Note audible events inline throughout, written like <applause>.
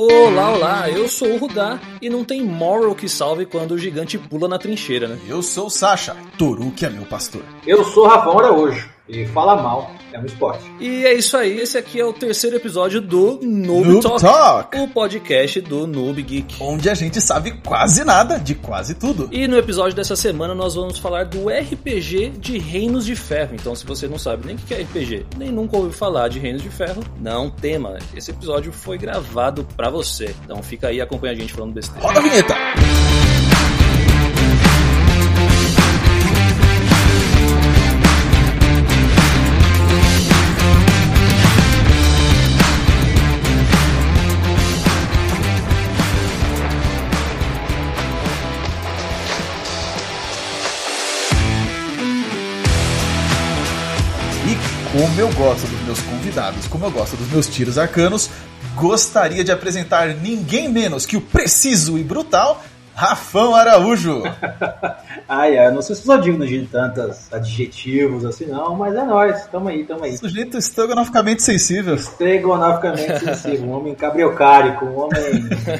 Olá, olá, eu sou o Rudá e não tem moral que salve quando o gigante pula na trincheira, né? Eu sou o Sasha, Toru que é meu pastor. Eu sou o Rafão Araújo e fala mal é um esporte. E é isso aí, esse aqui é o terceiro episódio do Noob, Noob Talk, Talk. o podcast do Noob Geek. Onde a gente sabe quase nada de quase tudo. E no episódio dessa semana nós vamos falar do RPG de Reinos de Ferro. Então, se você não sabe nem o que é RPG, nem nunca ouviu falar de Reinos de Ferro, não tema. Esse episódio foi gravado pra você. Então fica aí e acompanha a gente falando besteira. Roda a vinheta! E como eu gosto dos meus convidados, como eu gosto dos meus tiros arcanos, gostaria de apresentar ninguém menos que o preciso e brutal Rafão Araújo. <laughs> Ai, ai, não sei se sou digno de tantos adjetivos assim, não, mas é nóis, tamo aí, tamo aí. Sujeito estrogonoficamente sensível. Estrogonoficamente sensível, um homem cabriocárico, um homem.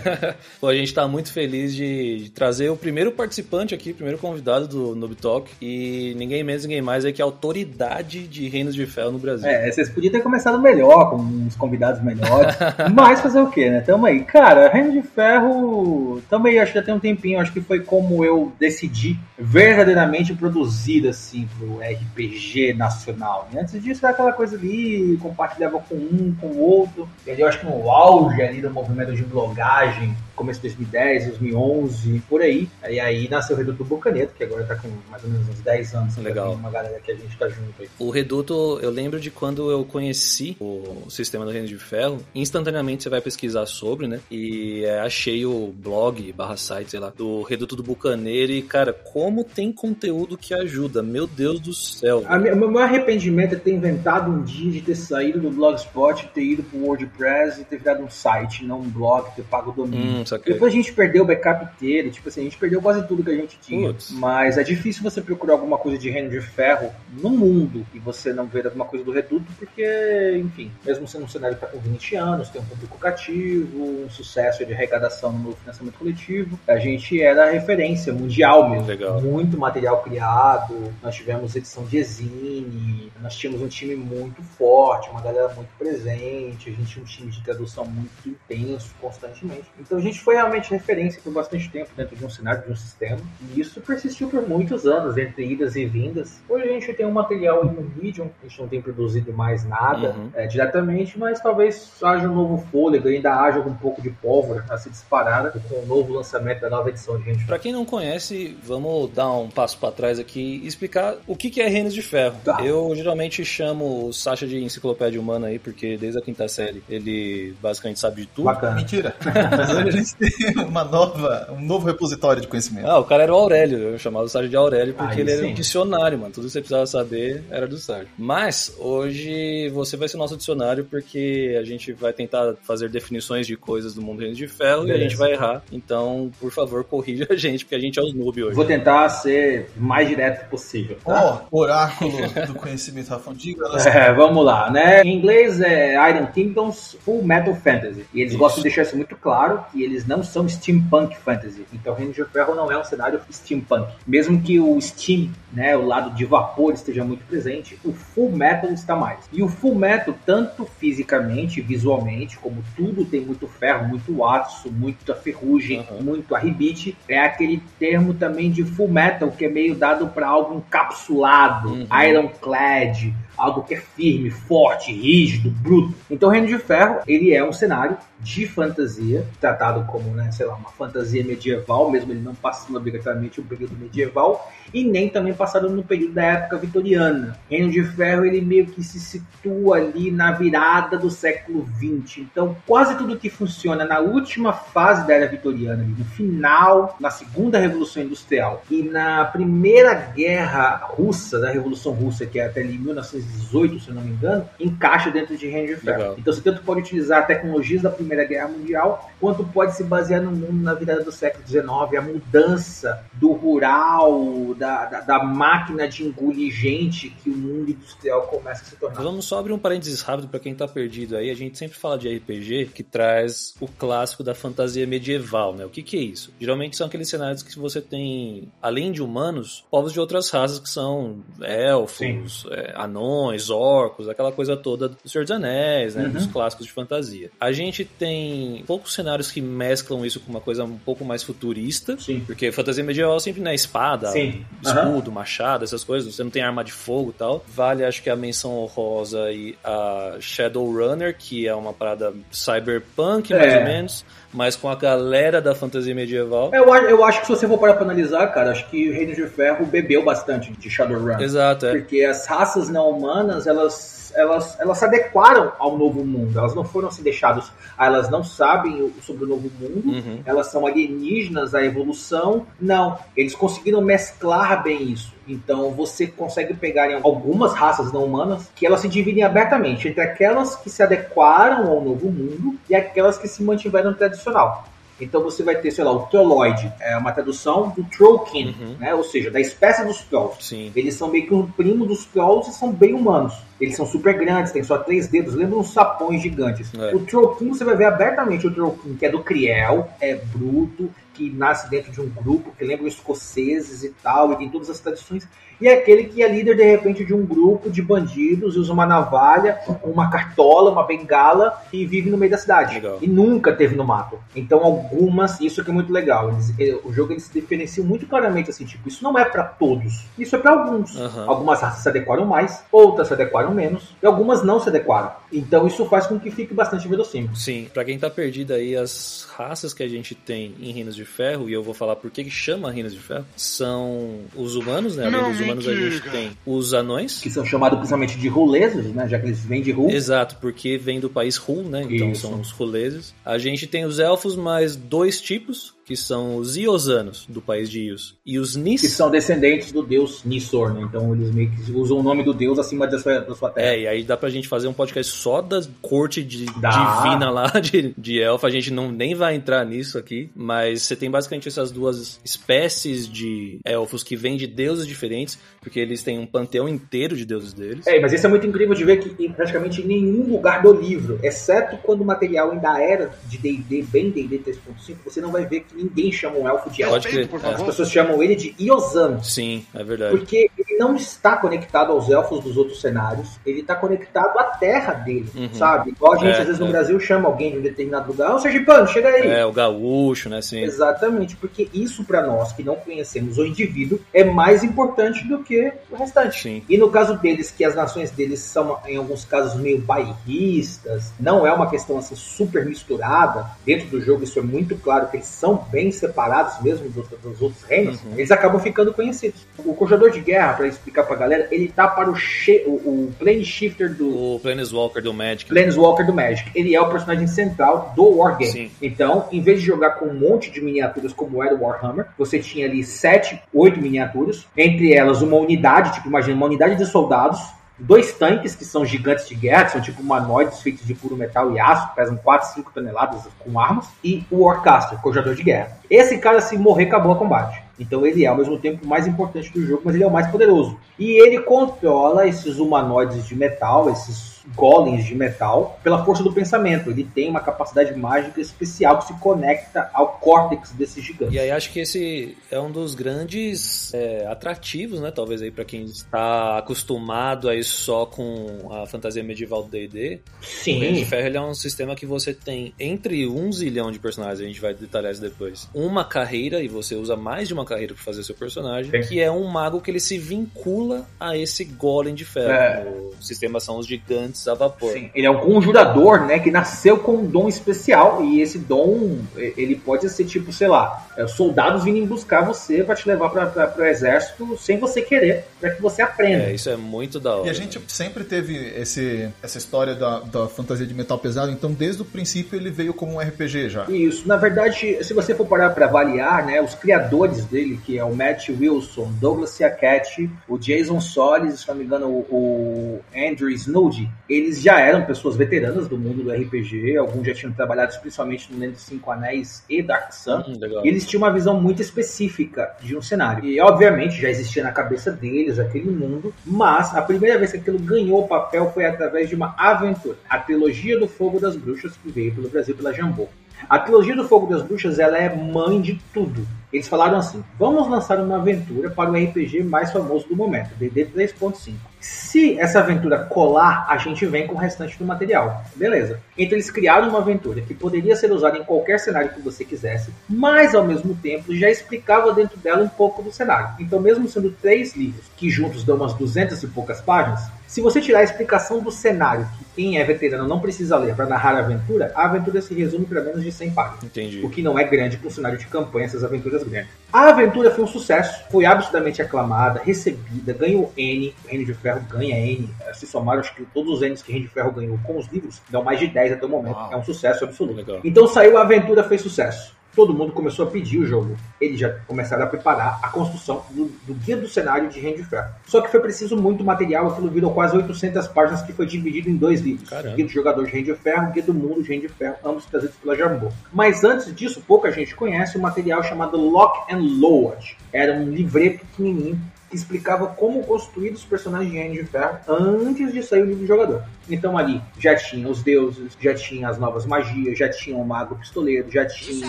<laughs> Pô, a gente tá muito feliz de, de trazer o primeiro participante aqui, o primeiro convidado do Noob Talk, e ninguém menos, ninguém mais é que a autoridade de Reinos de Ferro no Brasil. É, vocês podiam ter começado melhor, com uns convidados melhores, <laughs> mas fazer o quê, né? Tamo aí. Cara, Reino de Ferro, tamo aí, acho que já tem um tempinho, acho que foi como eu decidi verdadeiramente produzir assim pro RPG nacional. E antes disso era aquela coisa ali, compartilhava com um, com o outro. Eu acho que no auge ali do movimento de blogagem, começo de 2010, 2011, por aí. E aí nasceu o Reduto Bucaneto, que agora tá com mais ou menos uns 10 anos. Legal. Uma galera que a gente tá junto aí. O Reduto, eu lembro de quando eu conheci o sistema do Reino de Ferro, instantaneamente você vai pesquisar sobre, né? E é, achei o blog barra site, sei lá, do Reduto do Bucaneiro e, cara, como tem conteúdo que ajuda, meu Deus do céu. A minha, o meu arrependimento é ter inventado um dia de ter saído do Blogspot, ter ido pro WordPress e ter virado um site, não um blog, ter pago o domínio. Hum, saquei. Depois a gente perdeu o backup inteiro, tipo assim, a gente perdeu quase tudo que a gente tinha. Putz. Mas é difícil você procurar alguma coisa de reino de ferro no mundo e você não ver alguma coisa do Reduto, porque, enfim, mesmo sendo um cenário que tá com 20 anos, tem um público cativo, um sucesso de arrecadação no financiamento coletivo, a gente era a referência mundial mesmo. Legal. Muito material criado, nós tivemos edição de Exine, nós tínhamos um time muito forte, uma galera muito presente, a gente tinha um time de tradução muito intenso constantemente. Então a gente foi realmente referência por bastante tempo dentro de um cenário, de um sistema. E isso persistiu por muitos anos, entre idas e vindas. Hoje a gente tem um material em um Medium, a gente não tem produzido mais nada Uhum. é, diretamente, mas talvez haja um novo fôlego, ainda haja um pouco de pólvora a ser disparada com o novo lançamento da nova edição de Reino de Pra quem não conhece, vamos dar um passo pra trás aqui e explicar o que que é Reinos de Ferro. Tá. Eu geralmente chamo o Sasha de enciclopédia humana aí, porque desde a quinta série ele basicamente sabe de tudo. Bacana. Mentira. <laughs> <laughs> Uma nova, um novo repositório de conhecimento. Ah, o cara era o Aurélio, eu chamava o Sérgio de Aurélio porque Aí ele era sim. um dicionário, mano. Tudo que você precisava saber era do Sérgio. Mas hoje você vai ser nosso dicionário porque a gente vai tentar fazer definições de coisas do mundo de ferro e a Beleza. gente vai errar. Então, por favor, corrija a gente, porque a gente é os noob hoje. Vou tentar ser o mais direto possível. Tá? Ó, oráculo do conhecimento. Diga nós- É, vamos lá, né? Em inglês é Iron Kingdoms Full Metal Fantasy. E eles Isso. gostam de deixar isso muito claro que eles não são steampunk fantasy. Então Reino de Ferro não é um cenário steampunk. Mesmo que o steam, né, o lado de vapor esteja muito presente, o full metal está mais. E o full metal, tanto fisicamente, visualmente, como tudo tem muito ferro, muito aço, muita ferrugem, Uhum. muito arribite, é aquele termo também de full metal que é meio dado para algo encapsulado, Uhum. ironclad, algo que é firme, forte, rígido, bruto. Então, Reino de Ferro, ele é um cenário de fantasia, tratado como, né, sei lá, uma fantasia medieval, mesmo ele não passando obrigatoriamente o período medieval, e nem também passado no período da época vitoriana. Reino de Ferro, ele meio que se situa ali na virada do século XX. Então, quase tudo que funciona na última fase da era vitoriana, ali, no final, na segunda Revolução Industrial e na primeira guerra russa, da Revolução Russa, que é até ali 1918, 18, se eu não me engano, encaixa dentro de Reino de Ferro. Então você tanto pode utilizar tecnologias da Primeira Guerra Mundial, quanto pode se basear no mundo na virada do século XIX, a mudança do rural, da, da, da máquina de engolir gente que o mundo industrial começa a se tornar. Vamos só abrir um parênteses rápido pra quem tá perdido aí. A gente sempre fala de RPG que traz o clássico da fantasia medieval, né? O que que é isso? Geralmente são aqueles cenários que você tem, além de humanos, povos de outras raças que são elfos, é, anões, orcos, aquela coisa toda do Senhor dos Anéis, né? Uhum. Dos clássicos de fantasia. A gente tem poucos cenários que mesclam isso com uma coisa um pouco mais futurista, Sim. porque fantasia medieval sempre na espada, Sim. escudo, machado, essas coisas, você não tem arma de fogo e tal. Vale, acho que a menção honrosa e a Shadowrunner, que é uma parada cyberpunk, mais É. ou menos, mas com a galera da fantasia medieval. Eu, a- eu acho que se você for parar pra analisar, cara, acho que o Reino de Ferro bebeu bastante de Shadowrun. Exato, é. Porque as raças não humanas, elas, elas, elas se adequaram ao novo mundo. Elas não foram assim deixadas. ah, Elas não sabem sobre o novo mundo. Uhum. Elas são alienígenas, a evolução. Não. Eles conseguiram mesclar bem isso. Então você consegue pegar algumas raças não humanas que elas se dividem abertamente entre aquelas que se adequaram ao novo mundo e aquelas que se mantiveram tradicional. Então você vai ter, sei lá, o Trolloid, é uma tradução do Trollkin, Uhum. né? Ou seja, da espécie dos Trolls. Sim. Eles são meio que um primo dos Trolls e são bem humanos. Eles são super grandes, têm só três dedos, lembram uns sapões gigantes. É. O Trollkin, você vai ver abertamente o Trollkin, que é do Criel, é bruto, que nasce dentro de um grupo, que lembra os escoceses e tal, e tem todas as tradições. E é aquele que é líder, de repente, de um grupo de bandidos, usa uma navalha, uma cartola, uma bengala e vive no meio da cidade. Legal. E nunca teve no mato. Então, algumas, isso que é muito legal. eles- eh, o jogo ele se diferencia muito claramente assim, tipo, isso não é pra todos, isso é pra alguns. Aham. Algumas raças se adequaram mais, outras se adequaram menos, e algumas não se adequaram. Então, isso faz com que fique bastante verossímil. Sim, pra quem tá perdido aí, as raças que a gente tem em Reinos de Ferro, e eu vou falar por que que chama Reinos de Ferro, são os humanos, né? Além dos humanos, a gente tem os anões. Que são chamados principalmente de ruleses, né? Já que eles vêm de Ru. Exato, porque vem do país Hul, né? Então Isso. são os ruleses. A gente tem os elfos, mais dois tipos, que são os Iosanos, do país de Ios. E os Nis. Que são descendentes do deus Nissor, né? Então eles meio que usam o nome do deus acima da sua, da sua terra. É, e aí dá pra gente fazer um podcast só da corte de, Dá. divina lá <laughs> de, de elfo. A gente não nem vai entrar nisso aqui, mas você tem basicamente essas duas espécies de elfos que vêm de deuses diferentes, porque eles têm um panteão inteiro de deuses deles. É, mas isso é muito incrível de ver que em praticamente nenhum lugar do livro, exceto quando o material ainda era de D&D, bem D&D 3.5, você não vai ver que ninguém chama um elfo de elfo. Pode crer. é. As pessoas chamam ele de Iosano. Sim, é verdade. Porque ele não está conectado aos elfos dos outros cenários, ele está conectado à terra dele, Uhum. sabe? Igual a gente, É, às vezes, no é. Brasil, chama alguém de um determinado lugar, ô Sergipano, chega aí. É, o gaúcho, né? Sim. Exatamente, porque isso para nós que não conhecemos o indivíduo é mais importante do que o restante. Sim. E no caso deles, que as nações deles são, em alguns casos, meio bairristas, não é uma questão assim super misturada, dentro do jogo isso é muito claro, que eles são bem separados mesmo dos, dos outros reinos, Uhum. eles acabam ficando conhecidos. O Conjador de Guerra, para explicar pra galera, ele tá para o, o, o Plane Shifter do, O Planeswalker do Magic. Planeswalker do Magic. Ele é o personagem central do Wargame. Sim. Então, em vez de jogar com um monte de miniaturas como era o Warhammer, você tinha ali sete, oito miniaturas, entre elas uma unidade, tipo, imagina, uma unidade de soldados, dois tanques que são gigantes de guerra, são tipo humanoides feitos de puro metal e aço, pesam 4, 5 toneladas com armas, e o Warcaster, cojador de guerra. Esse cara, se morrer, acabou o combate. Então ele é ao mesmo tempo o mais importante do jogo, mas ele é o mais poderoso. E ele controla esses humanoides de metal, esses golems de metal, pela força do pensamento. Ele tem uma capacidade mágica especial que se conecta ao córtex desses gigantes. E aí acho que esse é um dos grandes é, atrativos, né? Talvez aí pra quem está acostumado aí só com a fantasia medieval do D&D. O Reino de Sim, Ferro é um sistema que você tem entre um zilhão de personagens, a gente vai detalhar isso depois. Uma carreira, e você usa mais de uma carreira pra fazer seu personagem, Sim. que é um mago que ele se vincula a esse golem de ferro. É. O sistema são os gigantes a vapor. Sim, ele é um conjurador, né, que nasceu com um dom especial e esse dom, ele pode ser tipo, sei lá, eh, soldados vindo buscar você para te levar para o exército sem você querer, para que você aprenda. É, isso é muito da hora. E a gente sempre teve esse, essa história da, da fantasia de metal pesado, então desde o princípio ele veio como um RPG já. Isso, na verdade, se você for parar para avaliar, né, os criadores dele que é o Matt Wilson, Douglas Siachetti, o Jason Solis, se não me engano, o, Andrew Snoody, eles já eram pessoas veteranas do mundo do RPG, alguns já tinham trabalhado principalmente no Lendo Cinco Anéis e Dark Sun, hum, e eles tinham uma visão muito específica de um cenário. E, obviamente, já existia na cabeça deles aquele mundo, mas a primeira vez que aquilo ganhou papel foi através de uma aventura, a trilogia do Fogo das Bruxas, que veio pelo Brasil pela Jambô. A trilogia do Fogo das Bruxas ela é mãe de tudo. Eles falaram assim: vamos lançar uma aventura para o RPG mais famoso do momento, DD 3.5. Se essa aventura colar, a gente vem com o restante do material. Beleza. Então eles criaram uma aventura que poderia ser usada em qualquer cenário que você quisesse, mas ao mesmo tempo já explicava dentro dela um pouco do cenário. Então, mesmo sendo três livros, que juntos dão umas 200 e poucas páginas, se você tirar a explicação do cenário, que quem é veterano não precisa ler para narrar a aventura, a aventura se resume para menos de 100 páginas. Entendi. O que não é grande para um cenário de campanha, essas aventuras grandes. A aventura foi um sucesso, foi absolutamente aclamada, recebida, ganhou N, N de Ferro ganha N, se somaram acho que todos os N's que N de Ferro ganhou com os livros, dão mais de 10 até o momento, Uau. é um sucesso absoluto. Legal. Então saiu a aventura, fez sucesso todo mundo começou a pedir o jogo. Eles já começaram a preparar a construção do, do guia do cenário de Ferro. Só que foi preciso muito material, aquilo virou quase 800 páginas que foi dividido em dois livros. Caramba. Guia do Jogador de Reino de Ferro, Guia do Mundo de Reino de Ferro, ambos trazidos pela Jambô. Mas antes disso, pouca gente conhece o material chamado Lock and Load. Era um livreto pequenininho que explicava como construir os personagens de Reino de Ferro antes de sair o livro do jogador. Então ali já tinha os deuses, já tinha as novas magias, já tinha o mago pistoleiro, já tinha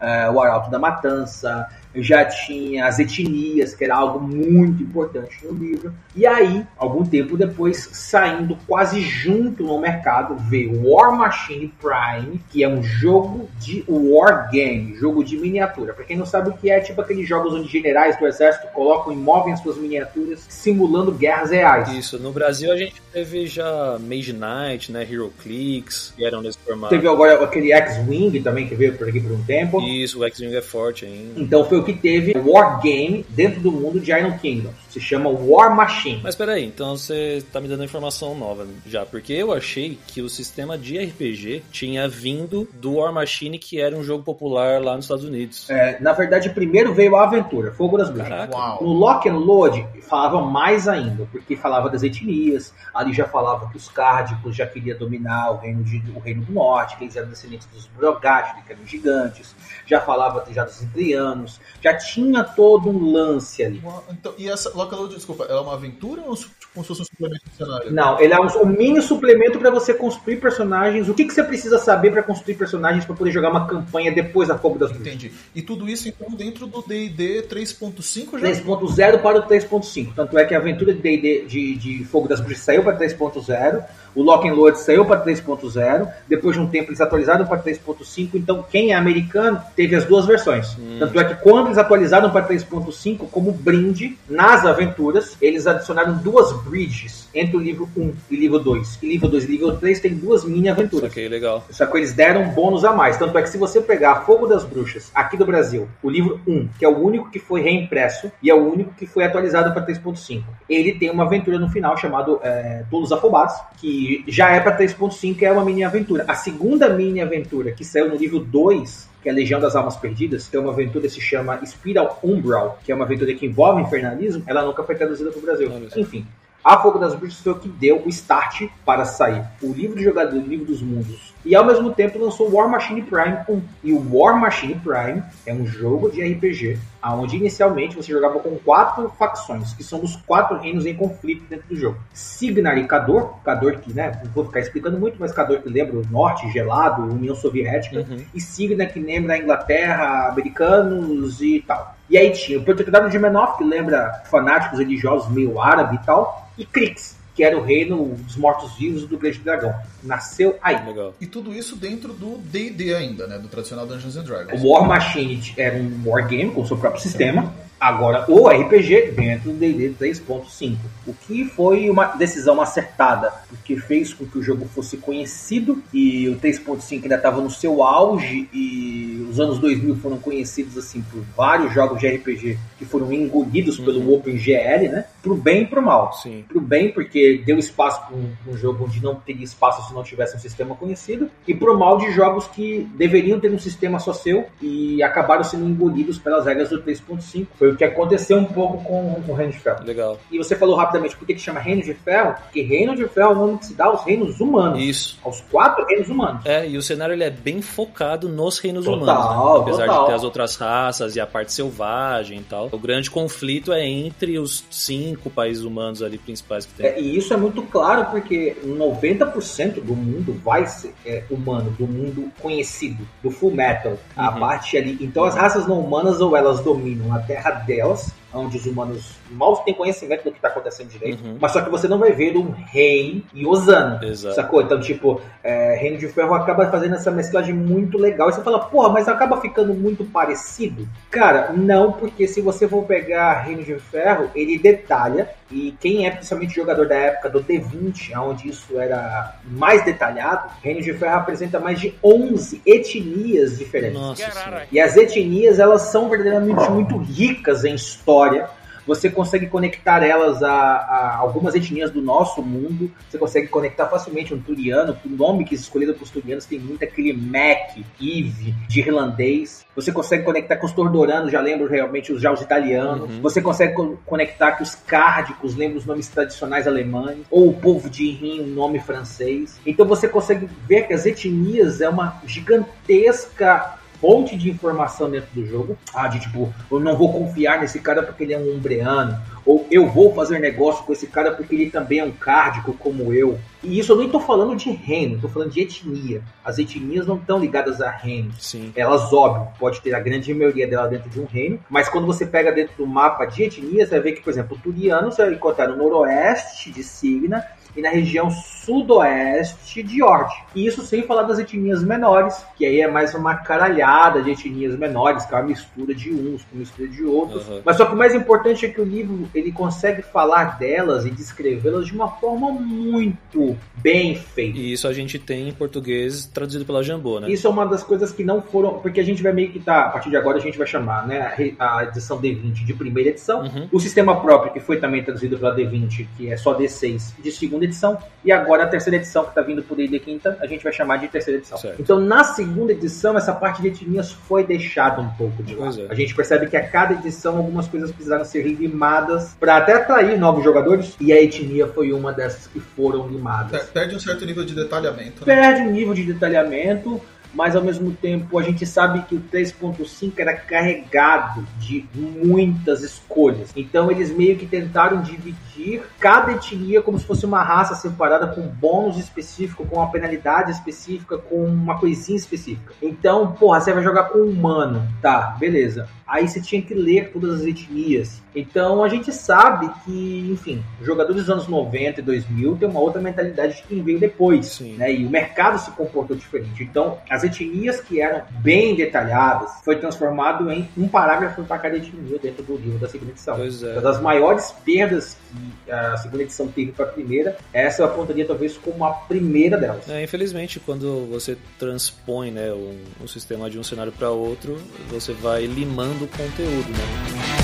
uh, o arauto da matança, já tinha as etnias, que era algo muito importante no livro. E aí, algum tempo depois, saindo quase junto no mercado, veio War Machine Prime, que é um jogo de war game, jogo de miniatura. Para quem não sabe o que é, tipo aqueles jogos onde generais do exército colocam e movem as suas miniaturas, simulando guerras reais. Isso, no Brasil a gente teve já Mage Knight, né, Hero Clicks, que eram nesse formato. Teve agora aquele X-Wing também, que veio por aqui por um tempo. Isso, o X-Wing é forte ainda. Então foi o que teve War Game dentro do mundo de Iron Kingdom. Se chama War Machine. Mas peraí, então você tá me dando informação nova já, porque eu achei que o sistema de RPG tinha vindo do War Machine, que era um jogo popular lá nos Estados Unidos. É, na verdade, primeiro veio a aventura, Fogo das Bruxas. No Lock and Load falava mais ainda, porque falava das etnias, ali já falava que os cárdicos já queriam dominar o reino, de, o reino do norte, que eles eram descendentes dos Brogatti, que eram gigantes, já falava já dos Idrianos, já tinha todo um lance ali. Então, e essa Lockaload, desculpa, ela é uma aventura ou tipo, como se fosse um suplemento do cenário? Não, ele é um, um mini suplemento para você construir personagens. O que, que você precisa saber para construir personagens para poder jogar uma campanha depois da Fogo das Bruxas? Entendi. E tudo isso então dentro do D&D 3.5 já? 3.0 para o 3.5. Tanto é que a aventura de D&D de, de Fogo das Bruxas saiu para 3.0 o Lock and Load saiu para 3.0, depois de um tempo eles atualizaram para 3.5, então quem é americano teve as duas versões. Hum. Tanto é que quando eles atualizaram para 3.5, como brinde, nas aventuras, eles adicionaram duas bridges entre o livro 1 e livro 2. E livro 2 e livro 3 tem duas mini aventuras. Ok, legal. Só que eles deram um bônus a mais. Tanto é que se você pegar Fogo das Bruxas aqui do Brasil, o livro 1, que é o único que foi reimpresso e é o único que foi atualizado para 3.5, ele tem uma aventura no final chamado é, Todos Afobados, que já é para 3.5, é uma mini aventura. A segunda mini aventura, que saiu no livro 2, que é a Legião das Almas Perdidas, é uma aventura que se chama Spiral Umbral, que é uma aventura que envolve infernalismo, ela nunca foi traduzida para o Brasil. Enfim, a Fogo das Bruxas foi o que deu o start para sair o livro do jogador, o livro dos mundos. E ao mesmo tempo lançou War Machine Prime 1. E o War Machine Prime é um jogo de RPG, onde inicialmente você jogava com quatro facções, que são os quatro reinos em conflito dentro do jogo. Signar e Cador, Cador que, né, não vou ficar explicando muito, mas Cador que lembra o Norte, gelado, União Soviética, uhum. e Signar que lembra a Inglaterra, americanos e tal. E aí tinha o Protectorado de Menoff, que lembra fanáticos religiosos meio árabe e tal, e Krix, que era o reino dos mortos-vivos do Grande Dragão. Nasceu aí. Legal. E tudo isso dentro do D&D ainda, né? Do tradicional Dungeons and Dragons. O War Machine era um wargame com seu próprio sistema. Agora, o RPG dentro do D&D 3.5, o que foi uma decisão acertada, porque fez com que o jogo fosse conhecido e o 3.5 ainda estava no seu auge e os anos 2000 foram conhecidos assim por vários jogos de RPG que foram engolidos uhum. pelo OpenGL, né? Pro bem e pro mal. Sim. Pro bem porque deu espaço para um, um, jogo onde não teria espaço se não tivesse um sistema conhecido e pro mal de jogos que deveriam ter um sistema só seu e acabaram sendo engolidos pelas regras do 3.5. Foi o que aconteceu um pouco com o Reino de Ferro. Legal. E você falou rapidamente por que, que chama Reino de Ferro? Porque Reino de Ferro é o nome que se dá aos reinos humanos. Isso. Aos quatro reinos humanos. É, e o cenário ele é bem focado nos reinos total, humanos. Né? Apesar total. de ter as outras raças e a parte selvagem e tal. O grande conflito é entre os cinco países humanos ali principais que tem. É, e isso é muito claro porque 90% do mundo vai ser é, humano, do mundo conhecido, do full metal. Uhum. A parte ali. Então as raças não humanas ou elas dominam a terra delas onde os humanos mal têm conhecimento do que está acontecendo direito, uhum. mas só que você não vai ver um rei e Osana, Exato. sacou? Então, tipo, é, Reino de Ferro acaba fazendo essa mesclagem muito legal, e você fala, porra, mas acaba ficando muito parecido? Cara, não, porque se você for pegar Reino de Ferro, ele detalha, e quem é principalmente jogador da época do D20, onde isso era mais detalhado, Reino de Ferro apresenta mais de 11 etnias diferentes. Nossa, e as etnias, elas são verdadeiramente muito ricas em história história. Você consegue conectar elas a, a, algumas etnias do nosso mundo. Você consegue conectar facilmente um turiano. O nome que é escolhido para os turianos tem muito aquele Mac, Eve, de irlandês. Você consegue conectar com os tordoranos, já lembro realmente os, já os italianos. Uhum. Você consegue co conectar com os cárdicos, lembra os nomes tradicionais alemães. Ou o povo de Rim, um nome francês. Então você consegue ver que as etnias é uma gigantesca fonte de informação dentro do jogo. Ah, de tipo, eu não vou confiar nesse cara porque ele é um umbreano. Ou eu vou fazer negócio com esse cara porque ele também é um cárdico como eu. E isso eu nem estou falando de reino, estou falando de etnia. As etnias não estão ligadas a reinos. Sim. Elas, óbvio, pode ter a grande maioria dela dentro de um reino, mas quando você pega dentro do mapa de etnias, você vai ver que, por exemplo, o Turiano você vai encontrar no noroeste de Signa e na região sudoeste de Ord. E isso sem falar das etnias menores, que aí é mais uma caralhada de etnias menores, que é uma mistura de uns com mistura de outros. Uhum. Mas só que o mais importante é que o livro ele consegue falar delas e descrevê-las de uma forma muito bem feita. E isso a gente tem em português traduzido pela Jambô, né? Isso é uma das coisas que não foram, porque a gente vai meio que tá, a partir de agora a gente vai chamar, né, a edição D20 de primeira edição, uhum. o sistema próprio que foi também traduzido pela D20, que é só D6, de segunda edição, e agora a terceira edição que está vindo por aí de quinta, a gente vai chamar de terceira edição. Certo. Então, na segunda edição, essa parte de etnias foi deixada um pouco de lado. É. A gente percebe que a cada edição algumas coisas precisaram ser limadas para até atrair novos jogadores, e a etnia foi uma dessas que foram limadas. Perde um certo nível de detalhamento. Né? Perde um nível de detalhamento mas ao mesmo tempo a gente sabe que o 3.5 era carregado de muitas escolhas. Então eles meio que tentaram dividir cada etnia como se fosse uma raça separada com bônus específico, com uma penalidade específica, com uma coisinha específica. Então, porra, você vai jogar com humano, tá, beleza. Aí você tinha que ler todas as etnias. Então a gente sabe que, enfim, jogadores dos anos 90 e 2000 tem uma outra mentalidade de quem veio depois, Sim. né? E o mercado se comportou diferente. Então, as etnias que eram bem detalhadas foi transformado em um parágrafo para cada etnia dentro do livro da segunda edição. Pois é. Uma das maiores perdas que a segunda edição teve para a primeira, essa eu apontaria talvez como a primeira delas. É, infelizmente, quando você transpõe né, um, um sistema de um cenário para outro, você vai limando o conteúdo, né?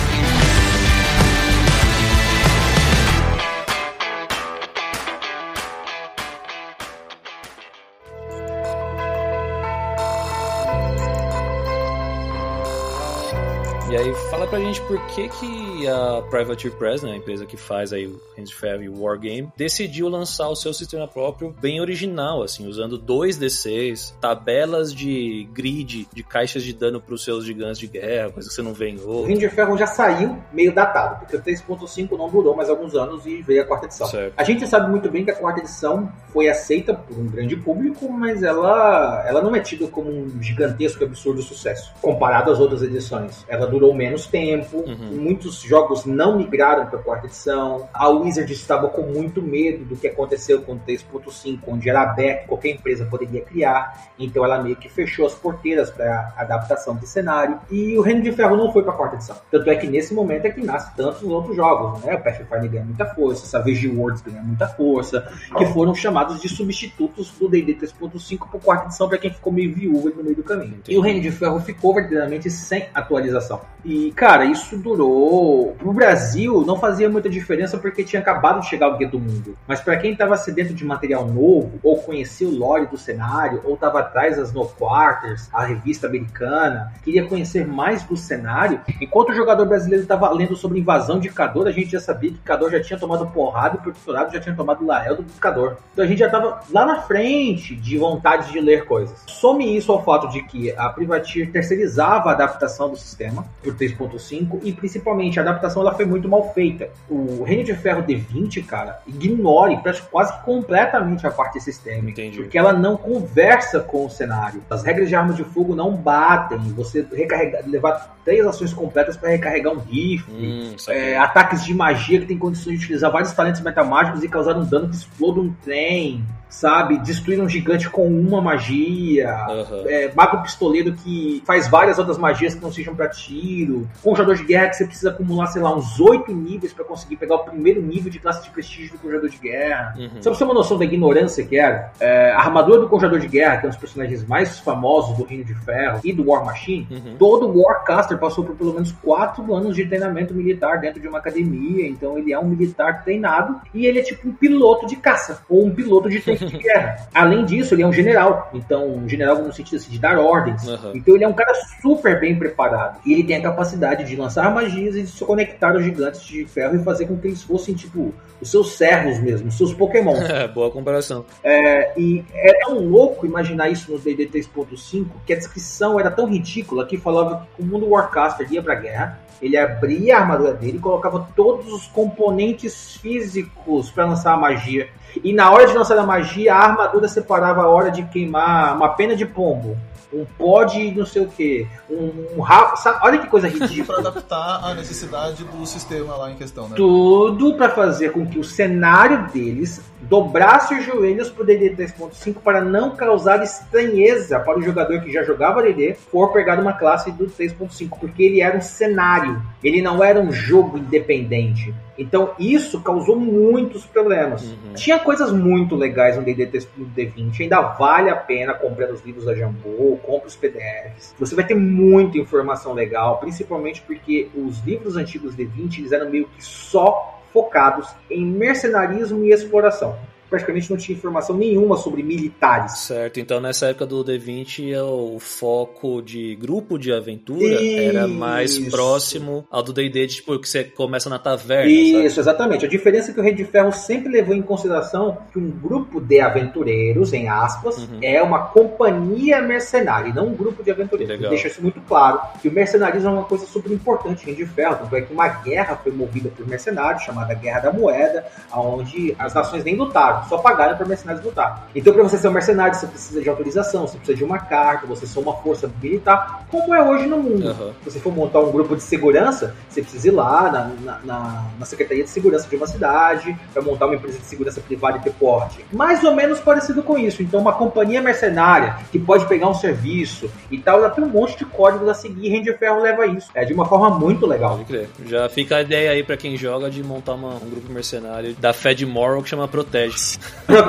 E aí, fala pra gente por que, que a Privateer Press, né, a empresa que faz aí o Hands Fair e o Wargame, decidiu lançar o seu sistema próprio bem original, assim, usando dois D6, tabelas de grid, de caixas de dano pros seus gigantes de guerra, coisa que você não vê em O outro. Reino de Ferro já saiu meio datado, porque o 3.5 não durou mais alguns anos e veio a quarta edição. Certo. A gente sabe muito bem que a quarta edição foi aceita por um grande público, mas ela, ela não é tida como um gigantesco e absurdo sucesso, comparado às outras edições. Ela durou menos tempo, uhum. muitos jogos não migraram para a quarta edição. A Wizard estava com muito medo do que aconteceu com o 3.5, onde era aberto, qualquer empresa poderia criar, então ela meio que fechou as porteiras para adaptação de cenário. E o Reino de Ferro não foi para a quarta edição. Tanto é que nesse momento é que nasce tantos outros jogos, né? O Pathfinder ganha muita força, Savage Worlds ganha muita força, que foram chamados de substitutos do D&D 3.5 para a quarta edição para quem ficou meio viúvo no meio do caminho. E o Reino de Ferro ficou verdadeiramente sem atualização. E, cara, isso durou. Pro Brasil não fazia muita diferença porque tinha acabado de chegar o Guia do Mundo. Mas para quem estava sedento de material novo, ou conhecia o lore do cenário, ou estava atrás das No Quarters, a revista americana, queria conhecer mais do cenário, enquanto o jogador brasileiro estava lendo sobre invasão de Cador, a gente já sabia que Cador já tinha tomado porrada e o professorado já tinha tomado Lael do Cador. Então a gente já estava lá na frente de vontade de ler coisas. Some isso ao fato de que a Privateer terceirizava a adaptação do sistema por 3.5 e principalmente a adaptação ela foi muito mal feita. O Reino de Ferro D20, cara, ignore quase completamente a parte sistêmica, Entendi. porque ela não conversa com o cenário. As regras de arma de fogo não batem. Você recarregar, levar três ações completas para recarregar um rifle, hum, é, ataques de magia que tem condições de utilizar vários talentos metamágicos e causar um dano que exploda um trem sabe? Destruir um gigante com uma magia. Uhum. É, mago pistoleiro que faz várias outras magias que não sejam para tiro. Conjurador de guerra que você precisa acumular, sei lá, uns oito níveis para conseguir pegar o primeiro nível de classe de prestígio do Conjurador de Guerra. Uhum. Só pra você ter uma noção da ignorância que era, é, a armadura do Conjurador de Guerra, que é um dos personagens mais famosos do Reino de Ferro e do War Machine, uhum. todo Warcaster passou por pelo menos quatro anos de treinamento militar dentro de uma academia. Então ele é um militar treinado e ele é tipo um piloto de caça ou um piloto de de guerra. <laughs> Além disso, ele é um general. Então, um general no sentido assim, de dar ordens. Uhum. Então, ele é um cara super bem preparado. E ele tem a capacidade de lançar magias e de se conectar aos gigantes de ferro e fazer com que eles fossem, tipo, os seus servos mesmo, os seus Pokémon. <laughs> É, boa comparação. É, e é tão louco imaginar isso no D&D 3.5 que a descrição era tão ridícula que falava que o mundo Warcaster ia pra guerra, ele abria a armadura dele e colocava todos os componentes físicos para lançar a magia. E na hora de lançar a magia, a armadura separava a hora de queimar uma pena de pombo um pó de não sei o que, um, um rabo, sabe? Olha que coisa ridícula. <laughs> para adaptar a necessidade do sistema lá em questão, né? Tudo para fazer com que o cenário deles dobrasse os joelhos pro DD 3.5 para não causar estranheza para o jogador que já jogava DD for pegar uma classe do 3.5, porque ele era um cenário, ele não era um jogo independente. Então isso causou muitos problemas. Uhum. Tinha coisas muito legais no D&D D20, ainda vale a pena comprar os livros da Jambô, compre os PDFs. Você vai ter muita informação legal, principalmente porque os livros antigos D20 eles eram meio que só focados em mercenarismo e exploração praticamente não tinha informação nenhuma sobre militares. Certo, então nessa época do D20 o foco de grupo de aventura Isso. era mais próximo ao do D&D, tipo, que você começa na taverna. Isso, sabe? exatamente. A diferença é que o Rei de Ferro sempre levou em consideração que um grupo de aventureiros, em aspas, uhum. é uma companhia mercenária e não um grupo de aventureiros. Deixa isso muito claro, que o mercenarismo é uma coisa super importante em Rei de Ferro, tanto é que uma guerra foi movida por mercenários, chamada Guerra da Moeda, onde as nações nem lutaram só pagaram para mercenários lutar. Então, para você ser um mercenário, você precisa de autorização, você precisa de uma carta, você ser uma força militar, como é hoje no mundo. Uhum. Se você for montar um grupo de segurança, você precisa ir lá na, na, na Secretaria de Segurança de uma cidade para montar uma empresa de segurança privada e ter porte. Mais ou menos parecido com isso. Então, uma companhia mercenária que pode pegar um serviço e tal, já tem um monte de códigos a seguir e Ranger Ferro leva isso. É de uma forma muito legal. Pode crer. Já fica a ideia aí para quem joga de montar uma, um grupo mercenário da Fed Moral que chama Protege.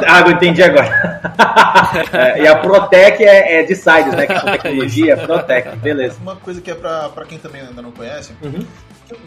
Ah, eu entendi agora. <laughs> é, e a Protec é, é de sites, né? Que é tecnologia, <laughs> Protec, beleza. Uma coisa que é pra, pra quem também ainda não conhece, uhum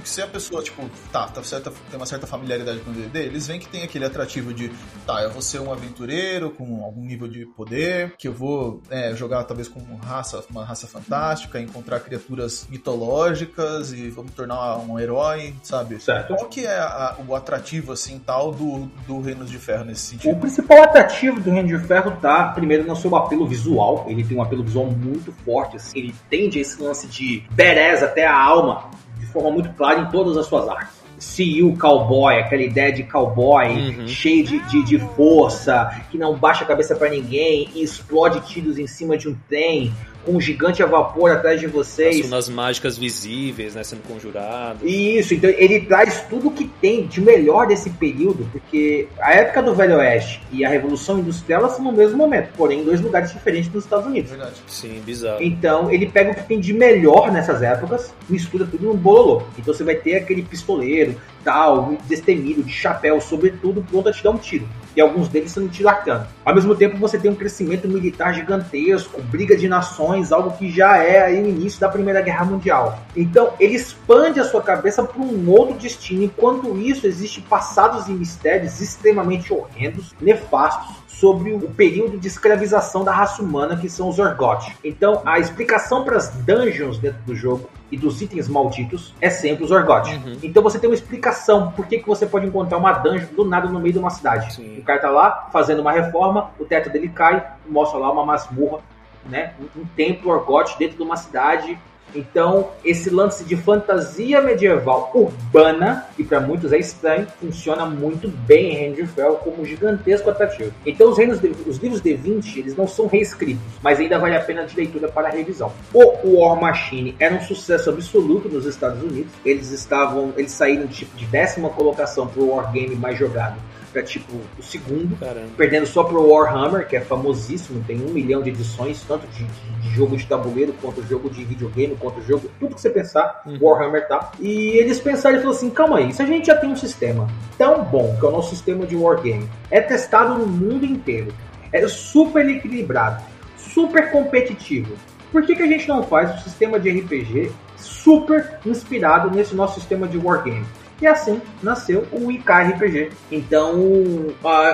se a pessoa, tipo, tá, tá certa, tem uma certa familiaridade com o D&D, eles veem que tem aquele atrativo de, tá, eu vou ser um aventureiro com algum nível de poder, que eu vou é, jogar talvez com uma raça, uma raça fantástica, encontrar criaturas mitológicas e vou me tornar um herói, sabe? Certo. Qual que é a, o atrativo, assim, tal, do, do Reino de Ferro nesse sentido? O principal atrativo do Reino de Ferro tá, primeiro, no seu apelo visual, ele tem um apelo visual muito forte, assim, ele tende a esse lance de berez até a alma, forma muito clara em todas as suas artes. You cowboy, aquela ideia de cowboy uhum. cheio de, de, de, força, que não baixa a cabeça para ninguém e explode tiros em cima de um trem. Com um gigante a vapor atrás de vocês. As mágicas visíveis, né, sendo conjuradas. Isso, então ele traz tudo que tem de melhor desse período, porque a época do Velho Oeste e a Revolução Industrial elas são no mesmo momento, porém em dois lugares diferentes dos Estados Unidos. Verdade. Sim, bizarro. Então ele pega o que tem de melhor nessas épocas, mistura tudo num bololô. Então você vai ter aquele pistoleiro, tal, destemido, de chapéu, sobretudo, pronto a te dar um tiro. E alguns deles sendo tiro arcano. Ao mesmo tempo, você tem um crescimento militar gigantesco, briga de nações, algo que já é aí o início da Primeira Guerra Mundial. Então, ele expande a sua cabeça para um outro destino. Enquanto isso, existem passados e mistérios extremamente horrendos, nefastos, sobre o período de escravização da raça humana, que são os Orgoth. Então, a explicação para as dungeons dentro do jogo e dos itens malditos é sempre os Orgoth. Uhum. Então você tem uma explicação por que, que você pode encontrar uma dungeon do nada no meio de uma cidade. Sim. O cara tá lá fazendo uma reforma, o teto dele cai, mostra lá uma masmorra, né? Um, um templo Orgoth dentro de uma cidade então, esse lance de fantasia medieval urbana, que para muitos é estranho, funciona muito bem em de Ferro como gigantesco atrativo. Então, os, reinos de, os livros de 20 eles não são reescritos, mas ainda vale a pena de leitura para revisão. O War Machine era um sucesso absoluto nos Estados Unidos. Eles estavam, eles saíram tipo de décima colocação para o Wargame mais jogado para tipo o segundo, Caramba. perdendo só pro Warhammer, que é famosíssimo, tem um milhão de edições, tanto de, de, de jogo de tabuleiro, quanto jogo de videogame, quanto jogo, tudo que você pensar, uhum. Warhammer tá. E eles pensaram e falaram assim: calma aí, se a gente já tem um sistema tão bom, que é o nosso sistema de Wargame, é testado no mundo inteiro, é super equilibrado, super competitivo. Por que, que a gente não faz um sistema de RPG super inspirado nesse nosso sistema de Wargame? E assim nasceu o IK RPG. Então,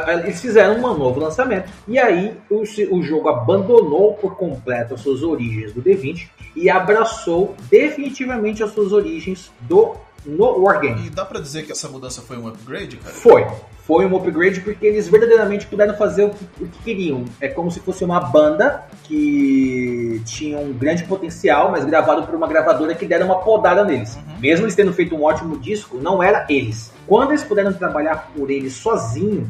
eles fizeram um novo lançamento. E aí, o, o jogo abandonou por completo as suas origens do D20 e abraçou definitivamente as suas origens do no Wargame. E dá pra dizer que essa mudança foi um upgrade, cara? Foi. Foi um upgrade porque eles verdadeiramente puderam fazer o que, o que queriam. É como se fosse uma banda que tinha um grande potencial, mas gravado por uma gravadora que deram uma podada neles. Uhum. Mesmo eles tendo feito um ótimo disco, não era eles. Quando eles puderam trabalhar por eles sozinhos,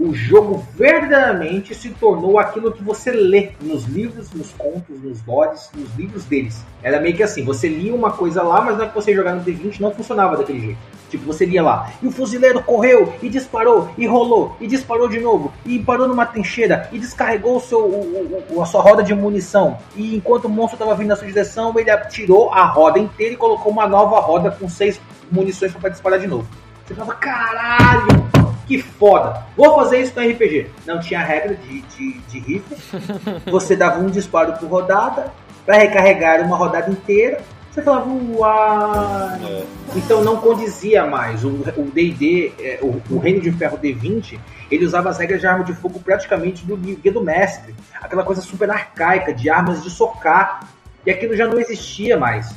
o jogo verdadeiramente se tornou aquilo que você lê nos livros, nos contos, nos lores, nos livros deles. Era meio que assim, você lia uma coisa lá, mas na hora que você jogar no D20 não funcionava daquele jeito. Tipo, você lia lá, e o fuzileiro correu, e disparou, e rolou, e disparou de novo, e parou numa trincheira, e descarregou o seu, o, o, a sua roda de munição. E enquanto o monstro estava vindo na sua direção, ele tirou a roda inteira e colocou uma nova roda com seis munições para disparar de novo. Você falava, caralho! Que foda. Vou fazer isso no RPG. Não tinha regra de, de, de rifle. <laughs> Você dava um disparo por rodada para recarregar uma rodada inteira. Você falava, uau! É. Então não condizia mais. O D&D, é, o, o, Reino de Ferro D20, ele usava as regras de arma de fogo praticamente do Guia do Mestre. Aquela coisa super arcaica, de armas de socar. E aquilo já não existia mais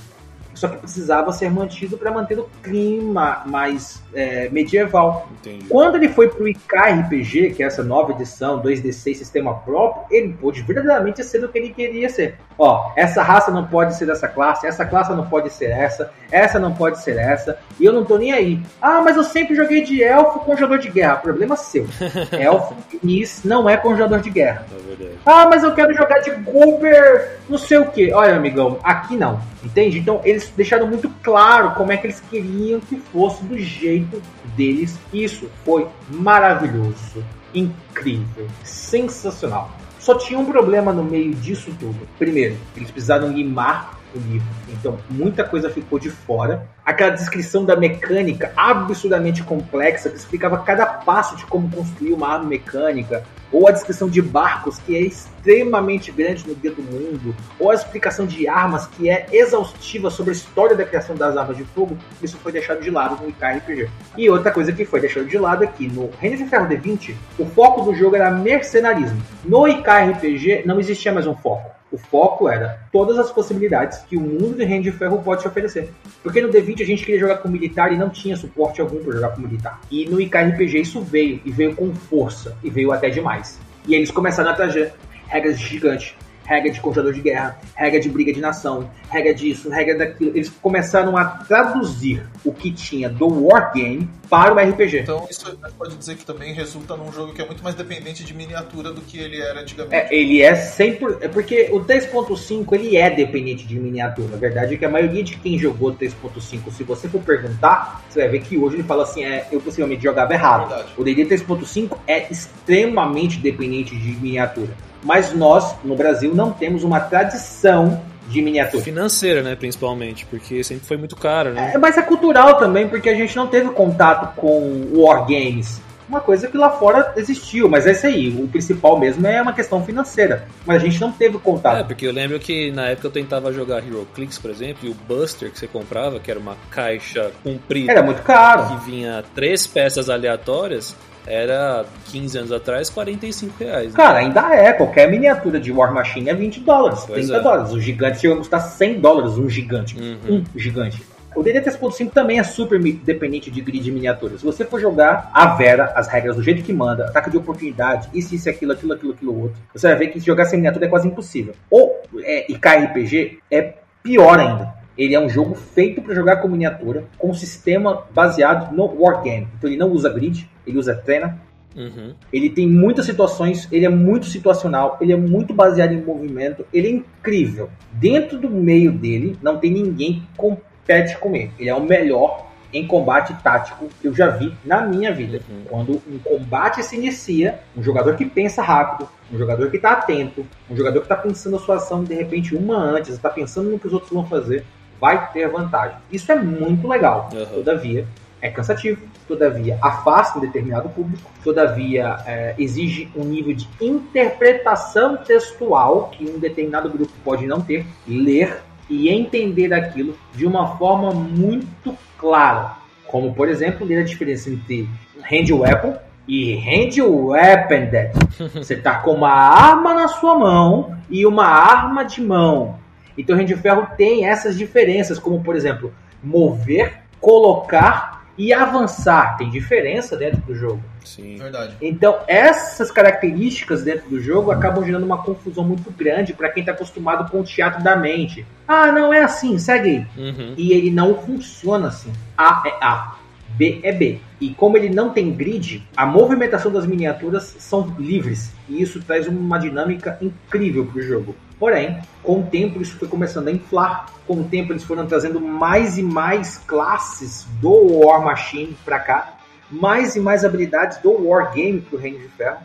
só que precisava ser mantido para manter o clima mais é, medieval. Entendi. Quando ele foi para o IKRPG, que é essa nova edição, 2D6 sistema próprio, ele pôde verdadeiramente ser o que ele queria ser. Ó, essa raça não pode ser dessa classe, essa classe não pode ser essa, essa não pode ser essa, e eu não tô nem aí. Ah, mas eu sempre joguei de elfo congelador de guerra. Problema seu. <laughs> elfo Nis não é congelador de guerra. É ah, mas eu quero jogar de Goober, não sei o que. Olha, amigão, aqui não. Entende? Então eles deixaram muito claro como é que eles queriam que fosse do jeito deles. Isso foi maravilhoso, incrível, sensacional. Só tinha um problema no meio disso tudo. Primeiro, eles precisaram limar o livro. Então, muita coisa ficou de fora. Aquela descrição da mecânica absurdamente complexa que explicava cada passo de como construir uma arma mecânica, ou a descrição de barcos que é extremamente grande no Guia do Mundo, ou a explicação de armas que é exaustiva sobre a história da criação das armas de fogo, isso foi deixado de lado no IKRPG. E outra coisa que foi deixado de lado é que no Reino de Ferro D20, o foco do jogo era mercenarismo. No IKRPG não existia mais um foco o foco era todas as possibilidades que o mundo de Reino de Ferro pode te oferecer. Porque no D20 a gente queria jogar com militar e não tinha suporte algum para jogar com militar. E no IKRPG isso veio, e veio com força, e veio até demais. E eles começaram a trazer regras gigantes. Regra de cortador de guerra, regra de briga de nação, regra disso, regra daquilo. Eles começaram a traduzir o que tinha do Wargame para o RPG. Então isso pode dizer que também resulta num jogo que é muito mais dependente de miniatura do que ele era antigamente. É, ele é sempre. É porque o 3.5 ele é dependente de miniatura. A verdade é que a maioria de quem jogou 3.5, se você for perguntar, você vai ver que hoje ele fala assim: é, eu possivelmente jogava errado. Verdade. O DD 3.5 é extremamente dependente de miniatura mas nós, no Brasil, não temos uma tradição de miniatura. Financeira, né, principalmente, porque sempre foi muito caro, né? É, mas é cultural também, porque a gente não teve contato com Wargames. Uma coisa que lá fora existiu, mas é isso aí. O principal mesmo é uma questão financeira. Mas a gente não teve contato. É, porque eu lembro que na época eu tentava jogar Hero Clicks, por exemplo, e o Buster que você comprava, que era uma caixa comprida. Era muito caro. Que vinha três peças aleatórias era 15 anos atrás 45 reais. Né? Cara, ainda é. Qualquer miniatura de War Machine é 20 dólares, pois 30 é. dólares. O gigante chega a custar 100 dólares um gigante. Uhum. Um gigante. O DD 3.5 também é super dependente de grid de miniaturas. Se você for jogar a Vera, as regras do jeito que manda, ataque de oportunidade, isso, isso, aquilo, aquilo, aquilo, aquilo, outro, você vai ver que jogar sem miniatura é quase impossível. Ou é, e KRPG é pior ainda. Ele é um jogo feito para jogar com miniatura, com um sistema baseado no wargame. Então ele não usa grid, ele usa treina. Uhum. Ele tem muitas situações, ele é muito situacional, ele é muito baseado em movimento, ele é incrível. Dentro do meio dele, não tem ninguém que compete com ele. Ele é o melhor em combate tático que eu já vi na minha vida. Uhum. Quando um combate se inicia, um jogador que pensa rápido, um jogador que está atento, um jogador que está pensando a sua ação de repente uma antes, está pensando no que os outros vão fazer, vai ter vantagem. Isso é muito legal. Uhum. Todavia, é cansativo, todavia afasta um determinado público, todavia é, exige um nível de interpretação textual que um determinado grupo pode não ter, ler e entender aquilo de uma forma muito clara. Como, por exemplo, ler a diferença entre hand weapon e hand weapon dead. <laughs> Você está com uma arma na sua mão e uma arma de mão. Então, o de Ferro tem essas diferenças, como por exemplo, mover, colocar e avançar. Tem diferença dentro do jogo. Sim, verdade. Então, essas características dentro do jogo acabam gerando uma confusão muito grande para quem está acostumado com o teatro da mente. Ah, não é assim, segue aí. Uhum. E ele não funciona assim. A é A. B é B. E como ele não tem grid, a movimentação das miniaturas são livres. E isso traz uma dinâmica incrível para o jogo. Porém, com o tempo isso foi começando a inflar. Com o tempo eles foram trazendo mais e mais classes do War Machine para cá, mais e mais habilidades do Wargame para o Reino de Ferro.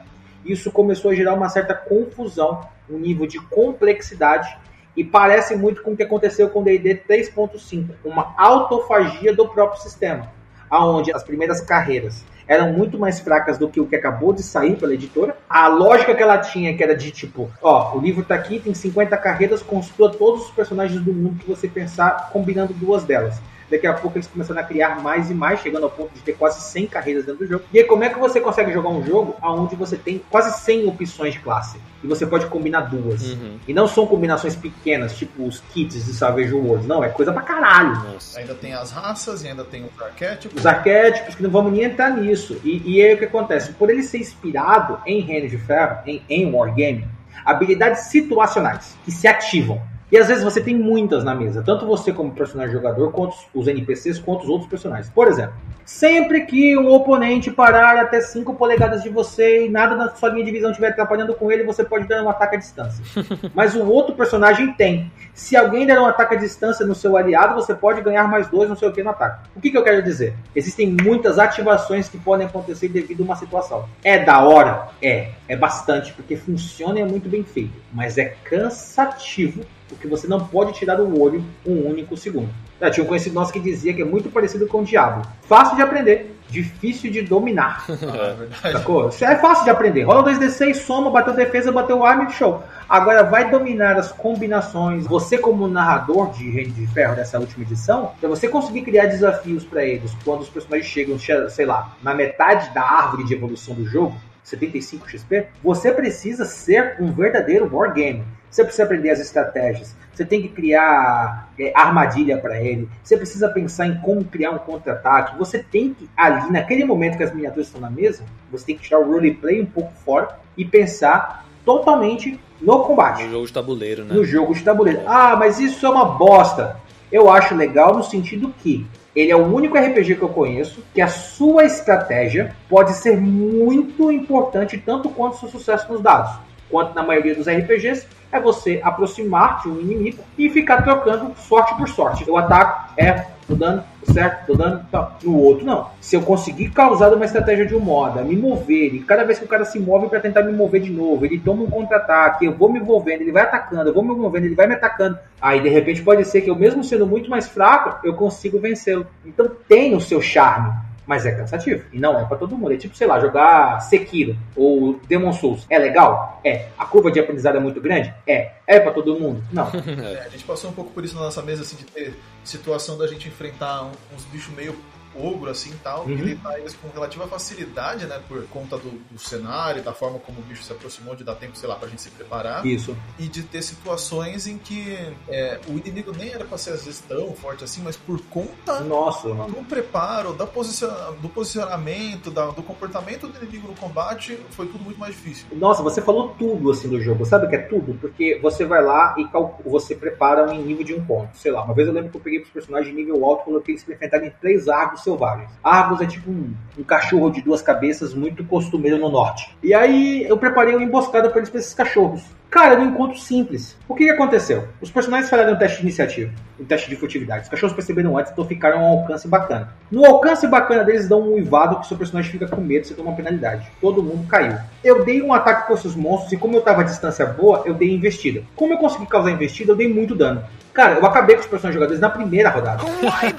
Isso começou a gerar uma certa confusão, um nível de complexidade e parece muito com o que aconteceu com o D&D 3.5, uma autofagia do próprio sistema aonde as primeiras carreiras eram muito mais fracas do que o que acabou de sair pela editora. A lógica que ela tinha, que era de tipo, ó, o livro tá aqui, tem 50 carreiras, construa todos os personagens do mundo que você pensar, combinando duas delas. Daqui a pouco eles começaram a criar mais e mais, chegando ao ponto de ter quase 100 carreiras dentro do jogo. E aí, como é que você consegue jogar um jogo onde você tem quase 100 opções de classe? E você pode combinar duas. Uhum. E não são combinações pequenas, tipo os kits de Savage Worlds. Não, é coisa pra caralho. Nossa. Ainda tem as raças e ainda tem os arquétipos. Os arquétipos, que não vamos nem entrar nisso. E, e aí o que acontece? Por ele ser inspirado em Reino de Ferro, em, em Wargame, habilidades situacionais que se ativam e às vezes você tem muitas na mesa, tanto você como personagem jogador, quanto os NPCs, quanto os outros personagens. Por exemplo, sempre que um oponente parar até 5 polegadas de você e nada na sua linha de visão estiver atrapalhando com ele, você pode dar um ataque à distância. <laughs> Mas o outro personagem tem. Se alguém der um ataque à distância no seu aliado, você pode ganhar mais dois, não sei o que, no ataque. O que, que eu quero dizer? Existem muitas ativações que podem acontecer devido a uma situação. É da hora? É. É bastante, porque funciona e é muito bem feito. Mas é cansativo porque você não pode tirar do olho um único segundo. Já tinha um conhecido nosso que dizia que é muito parecido com o diabo. Fácil de aprender, difícil de dominar. <laughs> é Sacou? É fácil de aprender. Rola 2d6, soma, bateu defesa, bateu arma e show. Agora vai dominar as combinações. Você, como narrador de Reino de Ferro dessa última edição, para você conseguir criar desafios para eles quando os personagens chegam, sei lá, na metade da árvore de evolução do jogo, 75 XP, você precisa ser um verdadeiro wargame. Você precisa aprender as estratégias. Você tem que criar é, armadilha para ele. Você precisa pensar em como criar um contra-ataque. Você tem que, ali, naquele momento que as miniaturas estão na mesa, você tem que tirar o roleplay um pouco fora e pensar totalmente no combate. No jogo de tabuleiro, né? No jogo de tabuleiro. Ah, mas isso é uma bosta. Eu acho legal no sentido que ele é o único RPG que eu conheço que a sua estratégia pode ser muito importante tanto quanto o seu sucesso nos dados, quanto na maioria dos RPGs é você aproximar de um inimigo e ficar trocando sorte por sorte. Eu ataco, é, tô dando, certo, tô dando, tá. No outro, não. Se eu conseguir causar uma estratégia de um modo, me mover, e cada vez que o cara se move para tentar me mover de novo, ele toma um contra-ataque, eu vou me movendo, ele vai atacando, eu vou me movendo, ele vai me atacando. Aí, de repente, pode ser que eu, mesmo sendo muito mais fraco, eu consigo vencê-lo. Então, tem o seu charme mas é cansativo. E não é para todo mundo. É tipo, sei lá, jogar Sekiro ou Demon Souls. É legal? É. A curva de aprendizado é muito grande? É. É para todo mundo? Não. <laughs> é, a gente passou um pouco por isso na nossa mesa, assim, de ter situação da gente enfrentar uns bichos meio ogro, assim tal, uhum. ele tá eles com relativa facilidade, né? Por conta do, do, cenário, da forma como o bicho se aproximou, de dar tempo, sei lá, pra gente se preparar. Isso. E de ter situações em que é, o inimigo nem era pra ser às vezes tão forte assim, mas por conta Nossa, do preparo, da posiciona, do posicionamento, da, do comportamento do inimigo no combate, foi tudo muito mais difícil. Nossa, você falou tudo assim do jogo. Sabe o que é tudo? Porque você vai lá e você prepara um nível de um ponto. Sei lá, uma vez eu lembro que eu peguei pros personagens de nível alto, coloquei eles pra enfrentarem três arcos selvagens. Argos é tipo um, um, cachorro de duas cabeças muito costumeiro no norte. E aí eu preparei uma emboscada para eles pra esses cachorros. Cara, era um encontro simples. O que, que aconteceu? Os personagens falharam um teste de iniciativa, um teste de furtividade. Os cachorros perceberam antes, então ficaram a um alcance bacana. No alcance bacana deles, dão um uivado que seu personagem fica com medo, você toma uma penalidade. Todo mundo caiu. Eu dei um ataque com esses monstros e como eu tava a distância boa, eu dei investida. Como eu consegui causar investida, eu dei muito dano. Cara, eu acabei com os personagens jogadores na primeira rodada.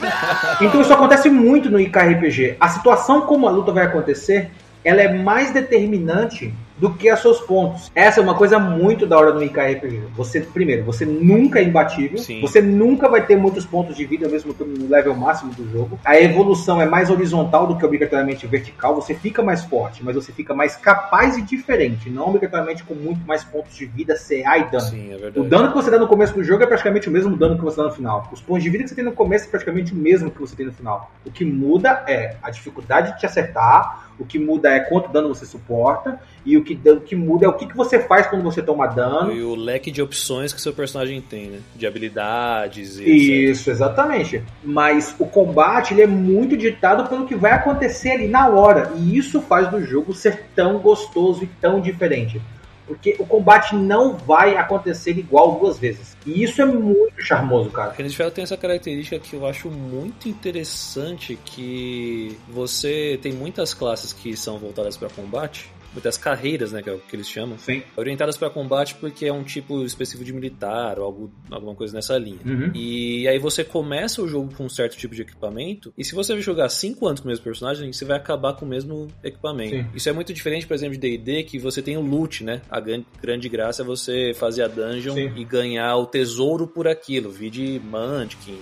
<laughs> então isso acontece muito no IKRPG. A situação como a luta vai acontecer, ela é mais determinante do que a seus pontos. Essa é uma coisa muito da hora no IKRPG. Você, primeiro, você nunca é imbatível, Sim. você nunca vai ter muitos pontos de vida, mesmo no level máximo do jogo. A evolução é mais horizontal do que obrigatoriamente vertical, você fica mais forte, mas você fica mais capaz e diferente, não obrigatoriamente com muito mais pontos de vida, CA e dano. Sim, é o dano que você dá no começo do jogo é praticamente o mesmo dano que você dá no final. Os pontos de vida que você tem no começo é praticamente o mesmo que você tem no final. O que muda é a dificuldade de te acertar, o que muda é quanto dano você suporta e o que, o que muda é o que, que você faz quando você toma dano. E o leque de opções que seu personagem tem, né? De habilidades e Isso, etc. exatamente. Mas o combate ele é muito ditado pelo que vai acontecer ali na hora. E isso faz do jogo ser tão gostoso e tão diferente. Porque o combate não vai acontecer igual duas vezes. E isso é muito charmoso, cara. Ferro tem essa característica que eu acho muito interessante que você tem muitas classes que são voltadas para combate muitas carreiras, né, que é o que eles chamam. Sim. Orientadas para combate porque é um tipo específico de militar ou algo, alguma coisa nessa linha. Uhum. E aí você começa o jogo com um certo tipo de equipamento e se você jogar 5 anos com o mesmo personagem, você vai acabar com o mesmo equipamento. Sim. Isso é muito diferente, por exemplo, de D&D que você tem o loot, né? A grande graça é você fazer a dungeon Sim. e ganhar o tesouro por aquilo. Vide Mantikin,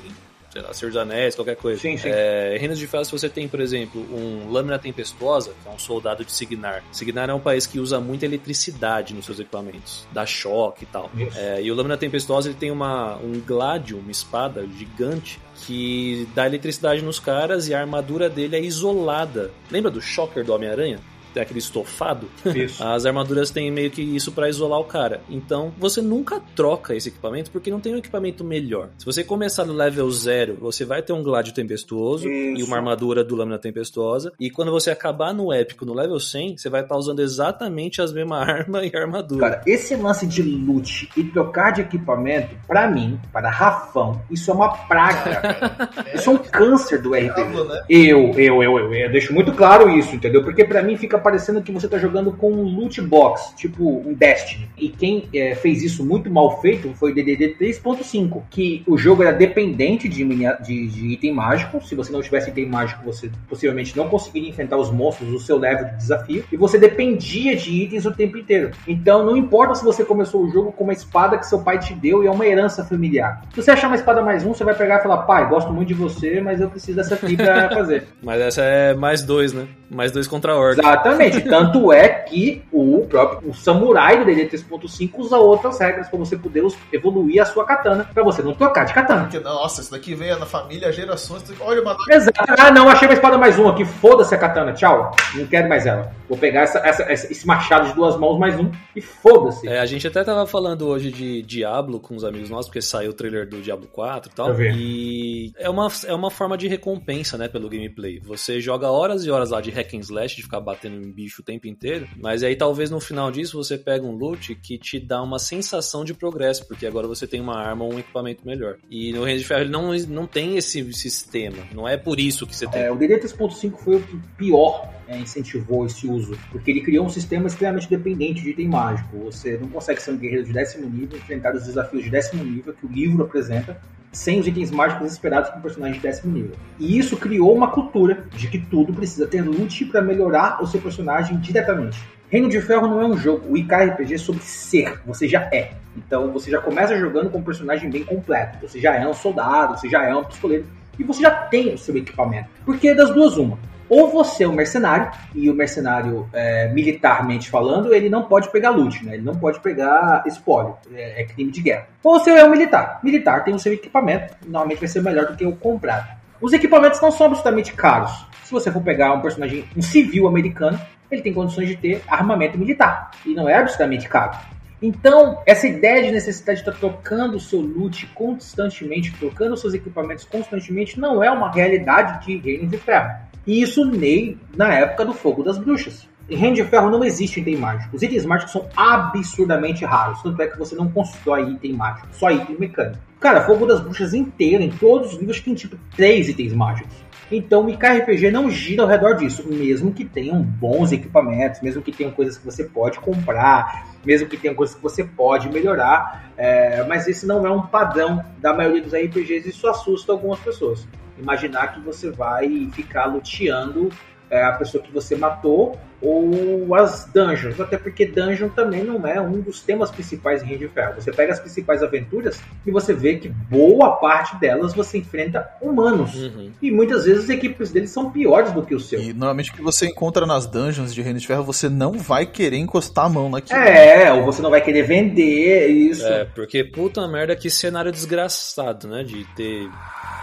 sei lá, Senhor dos Anéis, qualquer coisa. Sim, sim. É, Reinos de Ferro, se você tem, por exemplo, um Lâmina Tempestuosa, que é um soldado de Signar. Signar é um país que usa muita eletricidade nos seus equipamentos, dá choque e tal. É, e o Lâmina Tempestuosa ele tem uma, um Gladium, uma espada gigante, que dá eletricidade nos caras e a armadura dele é isolada. Lembra do Shocker do Homem-Aranha? Tem aquele estofado, isso. as armaduras têm meio que isso para isolar o cara. Então, você nunca troca esse equipamento porque não tem um equipamento melhor. Se você começar no level zero, você vai ter um Gládio Tempestuoso isso. e uma armadura do Lâmina Tempestuosa. E quando você acabar no épico, no level 100, você vai estar tá usando exatamente as mesmas <laughs> armas e armadura. Cara, esse lance de loot e trocar de equipamento, para mim, para Rafão, isso é uma praga. <laughs> isso é um câncer do RPG. Né? Eu, eu, eu, eu, eu deixo muito claro isso, entendeu? Porque para mim fica parecendo que você tá jogando com um loot box, tipo um Destiny. E quem é, fez isso muito mal feito foi o DDD 3.5, que o jogo era dependente de, de, de, item mágico. Se você não tivesse item mágico, você possivelmente não conseguiria enfrentar os monstros do seu level de desafio. E você dependia de itens o tempo inteiro. Então não importa se você começou o jogo com uma espada que seu pai te deu e é uma herança familiar. Se você achar uma espada mais um, você vai pegar e falar, pai, gosto muito de você, mas eu preciso dessa aqui pra <laughs> fazer. Mas essa é mais dois, né? Mais dois contra a Orc. Exato Exatamente. Tanto é que o próprio o samurai do D&D 3.5 usa outras regras para você poder evoluir a sua katana, para você não trocar de katana. Porque, nossa, isso daqui vem na família gerações. Olha uma. Exato. Ah, não, achei uma espada mais uma aqui. Foda-se a katana. Tchau. Não quero mais ela. Vou pegar essa, essa, esse machado de duas mãos mais um e foda-se. É, a gente até tava falando hoje de Diablo com os amigos nossos, porque saiu o trailer do Diablo 4 e tal. E é uma, é uma forma de recompensa, né, pelo gameplay. Você joga horas e horas lá de hack and slash, de ficar batendo em bicho o tempo inteiro, mas aí talvez no final disso você pega um loot que te dá uma sensação de progresso, porque agora você tem uma arma ou um equipamento melhor. E no Reino de Ferro ele não, não tem esse sistema, não é por isso que você tem. É, o DD 3.5 foi o que pior é, incentivou esse uso, porque ele criou um sistema extremamente dependente de item mágico. Você não consegue ser um guerreiro de décimo nível, enfrentar os desafios de décimo nível que o livro apresenta, sem os itens mágicos esperados para um personagem de décimo nível. E isso criou uma cultura de que tudo precisa ter loot para melhorar o seu personagem diretamente. Reino de Ferro não é um jogo, o IKRPG é sobre ser, você já é. Então você já começa jogando com um personagem bem completo. Você já é um soldado, você já é um pistoleiro e você já tem o seu equipamento. Porque das duas, uma. Ou você é um mercenário, e o mercenário, é, militarmente falando, ele não pode pegar loot, né? Ele não pode pegar espólio, é, é, crime de guerra. Ou você é um militar. Militar tem o seu equipamento, normalmente vai ser melhor do que o comprado. Os equipamentos não são absolutamente caros. Se você for pegar um personagem, um civil americano, ele tem condições de ter armamento militar. E não é absolutamente caro. Então, essa ideia de necessidade de estar trocando o seu loot constantemente, trocando seus equipamentos constantemente, não é uma realidade de Reino de Ferro. E isso nem na época do Fogo das Bruxas. Em Reino de Ferro não existe item mágico. Os itens mágicos são absurdamente raros. Tanto é que você não constrói item mágico, só item mecânico. Cara, Fogo das Bruxas inteiro, em todos os livros, tem tipo três itens mágicos. Então o RPG não gira ao redor disso, mesmo que tenham bons equipamentos, mesmo que tenham coisas que você pode comprar, mesmo que tenham coisas que você pode melhorar, é, mas esse não é um padrão da maioria dos RPGs e isso assusta algumas pessoas. Imaginar que você vai ficar luteando é, a pessoa que você matou ou as dungeons, até porque dungeon também não é um dos temas principais em Reino de Ferro. Você pega as principais aventuras e você vê que boa parte delas você enfrenta humanos. Uhum. E muitas vezes as equipes deles são piores do que o seu. E normalmente o que você encontra nas dungeons de Reino de Ferro, você não vai querer encostar a mão naquilo. É, ou você não vai querer vender isso. É, porque puta merda que cenário desgraçado, né? De ter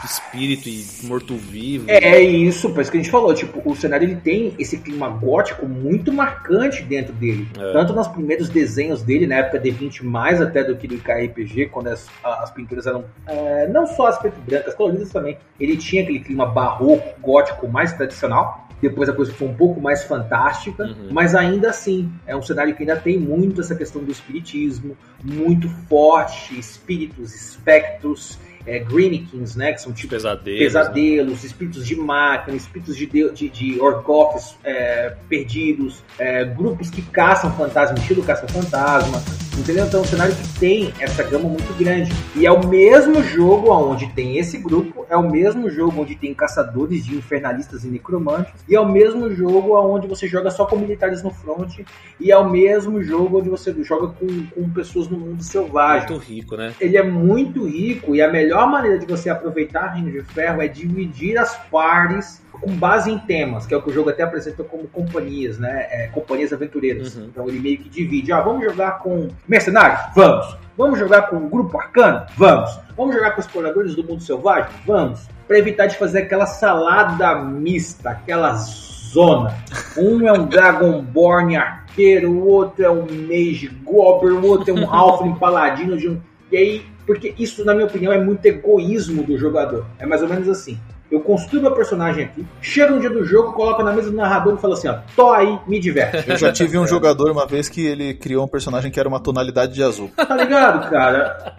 espírito e morto-vivo. É, isso, por isso que a gente falou, tipo, o cenário ele tem esse clima gótico muito marcante dentro dele. É. Tanto nos primeiros desenhos dele, na época D20, mais até do que do KRPG, quando as, as pinturas eram é, não só as preto brancas, coloridas também. Ele tinha aquele clima barroco, gótico mais tradicional. Depois a coisa foi um pouco mais fantástica, uhum. mas ainda assim é um cenário que ainda tem muito essa questão do espiritismo, muito forte, espíritos, espectros é, Greenikins, né? Que são tipo pesadelos, pesadelos né? espíritos de máquina, espíritos de, de, de Orgoths é, perdidos, é, grupos que caçam fantasma, estilo caça-fantasma, entendeu? Então é um cenário que tem essa gama muito grande. E é o mesmo jogo onde tem esse grupo, é o mesmo jogo onde tem caçadores de infernalistas e necromantes, e é o mesmo jogo onde você joga só com militares no front, e é o mesmo jogo onde você joga com, com pessoas no mundo selvagem. Muito rico, né? Ele é muito rico, e a melhor maneira de você aproveitar Reino de Ferro é dividir as partes com base em temas, que é o que o jogo até apresenta como companhias, né? É, companhias aventureiras. Uhum. Então ele meio que divide. Ah, vamos jogar com mercenários? Vamos. Vamos jogar com um grupo arcano? Vamos. Vamos jogar com exploradores do mundo selvagem? Vamos. Para evitar de fazer aquela salada mista, aquela zona. Um é um <laughs> Dragonborn arqueiro, o outro é um Mage Goblin, o outro é um <laughs> Halfling paladino de um... E aí porque isso, na minha opinião, é muito egoísmo do jogador. É mais ou menos assim. Eu construo meu personagem aqui, chega um dia do jogo, coloco na mesa do narrador e falo assim, ó, tô aí, me diverte. Eu já tive um jogador uma vez que ele criou um personagem que era uma tonalidade de azul. Tá ligado, cara?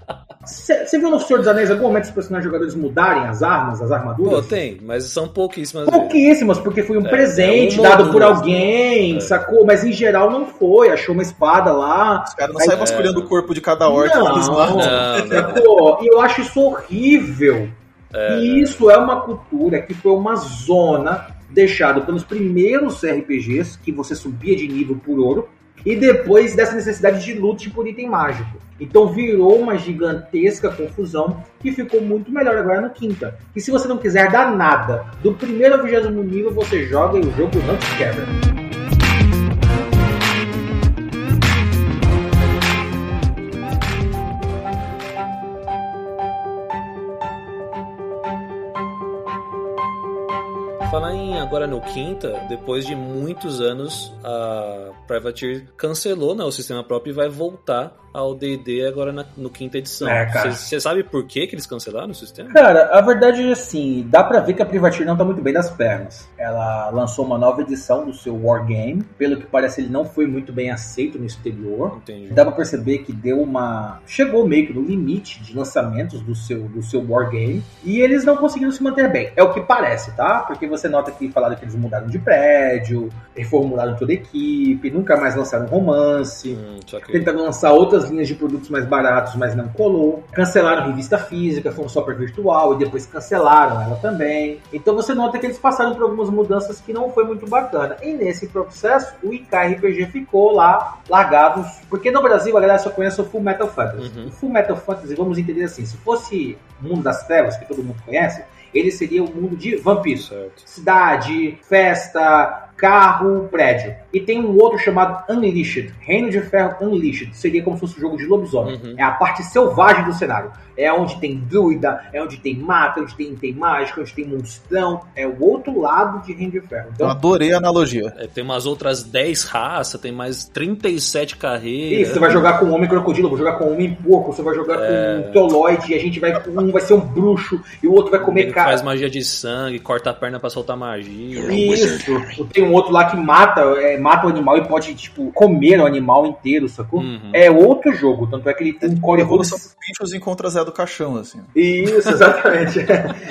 Você viu no Senhor dos Anéis algum momento os personagens jogadores mudarem as armas, as armaduras? Pô, tem, mas são pouquíssimas. Pouquíssimas, porque foi um é, presente é um dado por alguém, é. sacou? Mas em geral não foi, achou uma espada lá. Os caras não saem vasculhando o corpo de cada orc. Não, não, não, sacou? E eu acho isso horrível. É. E isso é uma cultura que foi uma zona deixada pelos primeiros RPGs, que você subia de nível por ouro, e depois dessa necessidade de loot por item mágico. Então virou uma gigantesca confusão que ficou muito melhor agora no quinta. E se você não quiser dar nada do primeiro ao vigésimo nível, você joga e o jogo não te quebra. Agora no Quinta, depois de muitos anos, a Privateer cancelou né, o sistema próprio e vai voltar ao D&D agora na, no quinta edição. Você é, sabe por que, que eles cancelaram o sistema? Cara, a verdade é assim, dá pra ver que a Privateer não tá muito bem das pernas. Ela lançou uma nova edição do seu Wargame, pelo que parece ele não foi muito bem aceito no exterior. Entendi. Dá pra perceber que deu uma... chegou meio que no limite de lançamentos do seu, do seu Wargame, e eles não conseguiram se manter bem. É o que parece, tá? Porque você nota que falaram que eles mudaram de prédio, reformularam toda a equipe, nunca mais lançaram romance, hum, tentaram lançar outras linhas de produtos mais baratos, mas não colou. Cancelaram revista física, foram só para virtual e depois cancelaram ela também. Então você nota que eles passaram por algumas mudanças que não foi muito bacana. E nesse processo, o IKRPG ficou lá largado, porque no Brasil a galera só conhece o Full Metal Fantasy. Uhum. O Full Metal Fantasy, vamos entender assim, se fosse Mundo das Trevas, que todo mundo conhece, ele seria o mundo de vampiros. Certo. Cidade, festa, carro, prédio. E tem um outro chamado Unleashed, Reino de Ferro Unleashed. Seria como se fosse um jogo de lobisomem. Uhum. É a parte selvagem do cenário. É onde tem druida, é onde tem mata, onde tem, tem mágica, onde tem monstrão. É o outro lado de Reino de Ferro. Então, Eu adorei a analogia. É, tem umas outras 10 raças, tem mais 37 carreiras. Isso, você vai jogar com homem crocodilo, vou jogar com homem porco, você vai jogar é... com um toloide, e a gente vai. Um vai ser um bruxo e o outro vai comer carne. Faz magia de sangue, corta a perna para soltar magia. Isso. Tem um outro lá que mata, é, mata o animal e pode, tipo, comer o animal inteiro, sacou? Uhum. É outro jogo, tanto é que ele tem um core rule. São bichos encontra Zé do Caixão, assim. Isso, <laughs> exatamente.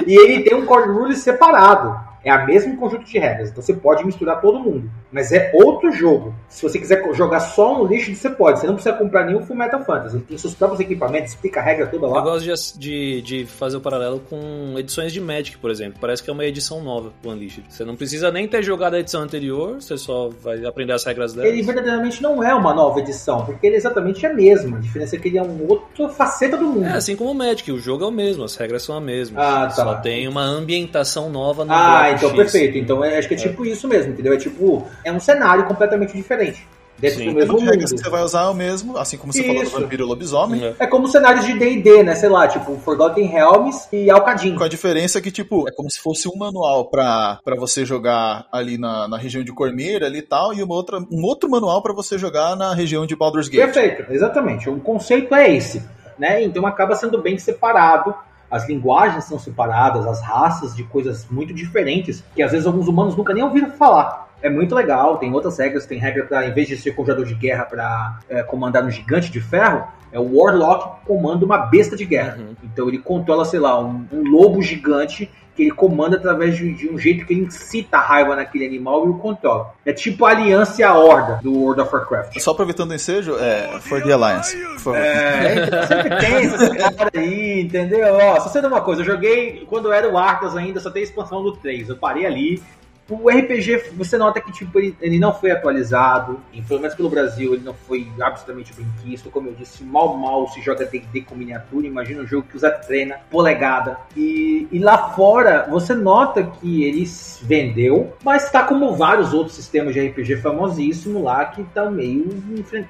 e ele tem um core rule separado. É a mesmo conjunto de regras. Então você pode misturar todo mundo. Mas é outro jogo. Se você quiser jogar só um lixo, você pode. Você não precisa comprar nenhum Full Metal Fantasy. Ele tem seus próprios equipamentos, explica a regra toda lá. Eu gosto de, de, de, fazer o paralelo com edições de Magic, por exemplo. Parece que é uma edição nova do Unleashed. Você não precisa nem ter jogado a edição anterior, você só vai aprender as regras dela. Ele verdadeiramente não é uma nova edição, porque ele é exatamente a mesma. A diferença é que ele é um outro faceta do mundo. É assim como o Magic, o jogo é o mesmo, as regras são as mesmas. Ah, tá. Só tem uma ambientação nova no Ah, então X. perfeito. Então é, acho que é, é tipo isso mesmo, entendeu? É tipo, é um cenário completamente diferente. Dentro Sim. do mesmo mundo. que você vai usar é o mesmo, assim como você Isso. falou do Vampiro Lobisomem. Uhum. É como cenários de D&D, né? Sei lá, tipo Forgotten Realms e Alcadim. Com a diferença que, tipo, é como se fosse um manual pra, pra você jogar ali na, na região de Cormeira ali e tal, e uma outra, um outro manual pra você jogar na região de Baldur's Gate. Perfeito, exatamente. O conceito é esse, né? Então acaba sendo bem separado as linguagens são separadas, as raças de coisas muito diferentes, que às vezes alguns humanos nunca nem ouviram falar. É muito legal, tem outras regras, tem regra para, em vez de ser conjurador de guerra para é, comandar um gigante de ferro, é o Warlock que comanda uma besta de guerra. Uhum. Então ele controla, sei lá, um, um lobo gigante que ele comanda através de, de, um jeito que ele incita a raiva naquele animal e o controla. É tipo a aliança e a horda do World of Warcraft. Só aproveitando o ensejo, é For the Alliance. For... É, sempre tem esses caras aí, entendeu? Ó, só sei uma coisa, eu joguei quando eu era o Arcas ainda, só tem expansão do 3. Eu parei ali, o RPG, você nota que tipo, ele, ele não foi atualizado, e pelo menos pelo Brasil, ele não foi absolutamente bem quisto. Como eu disse, mal mal se joga D&D com miniatura. Imagina um jogo que usa treina, polegada. E, e lá fora, você nota que ele vendeu, mas está como vários outros sistemas de RPG famosíssimos lá que estão meio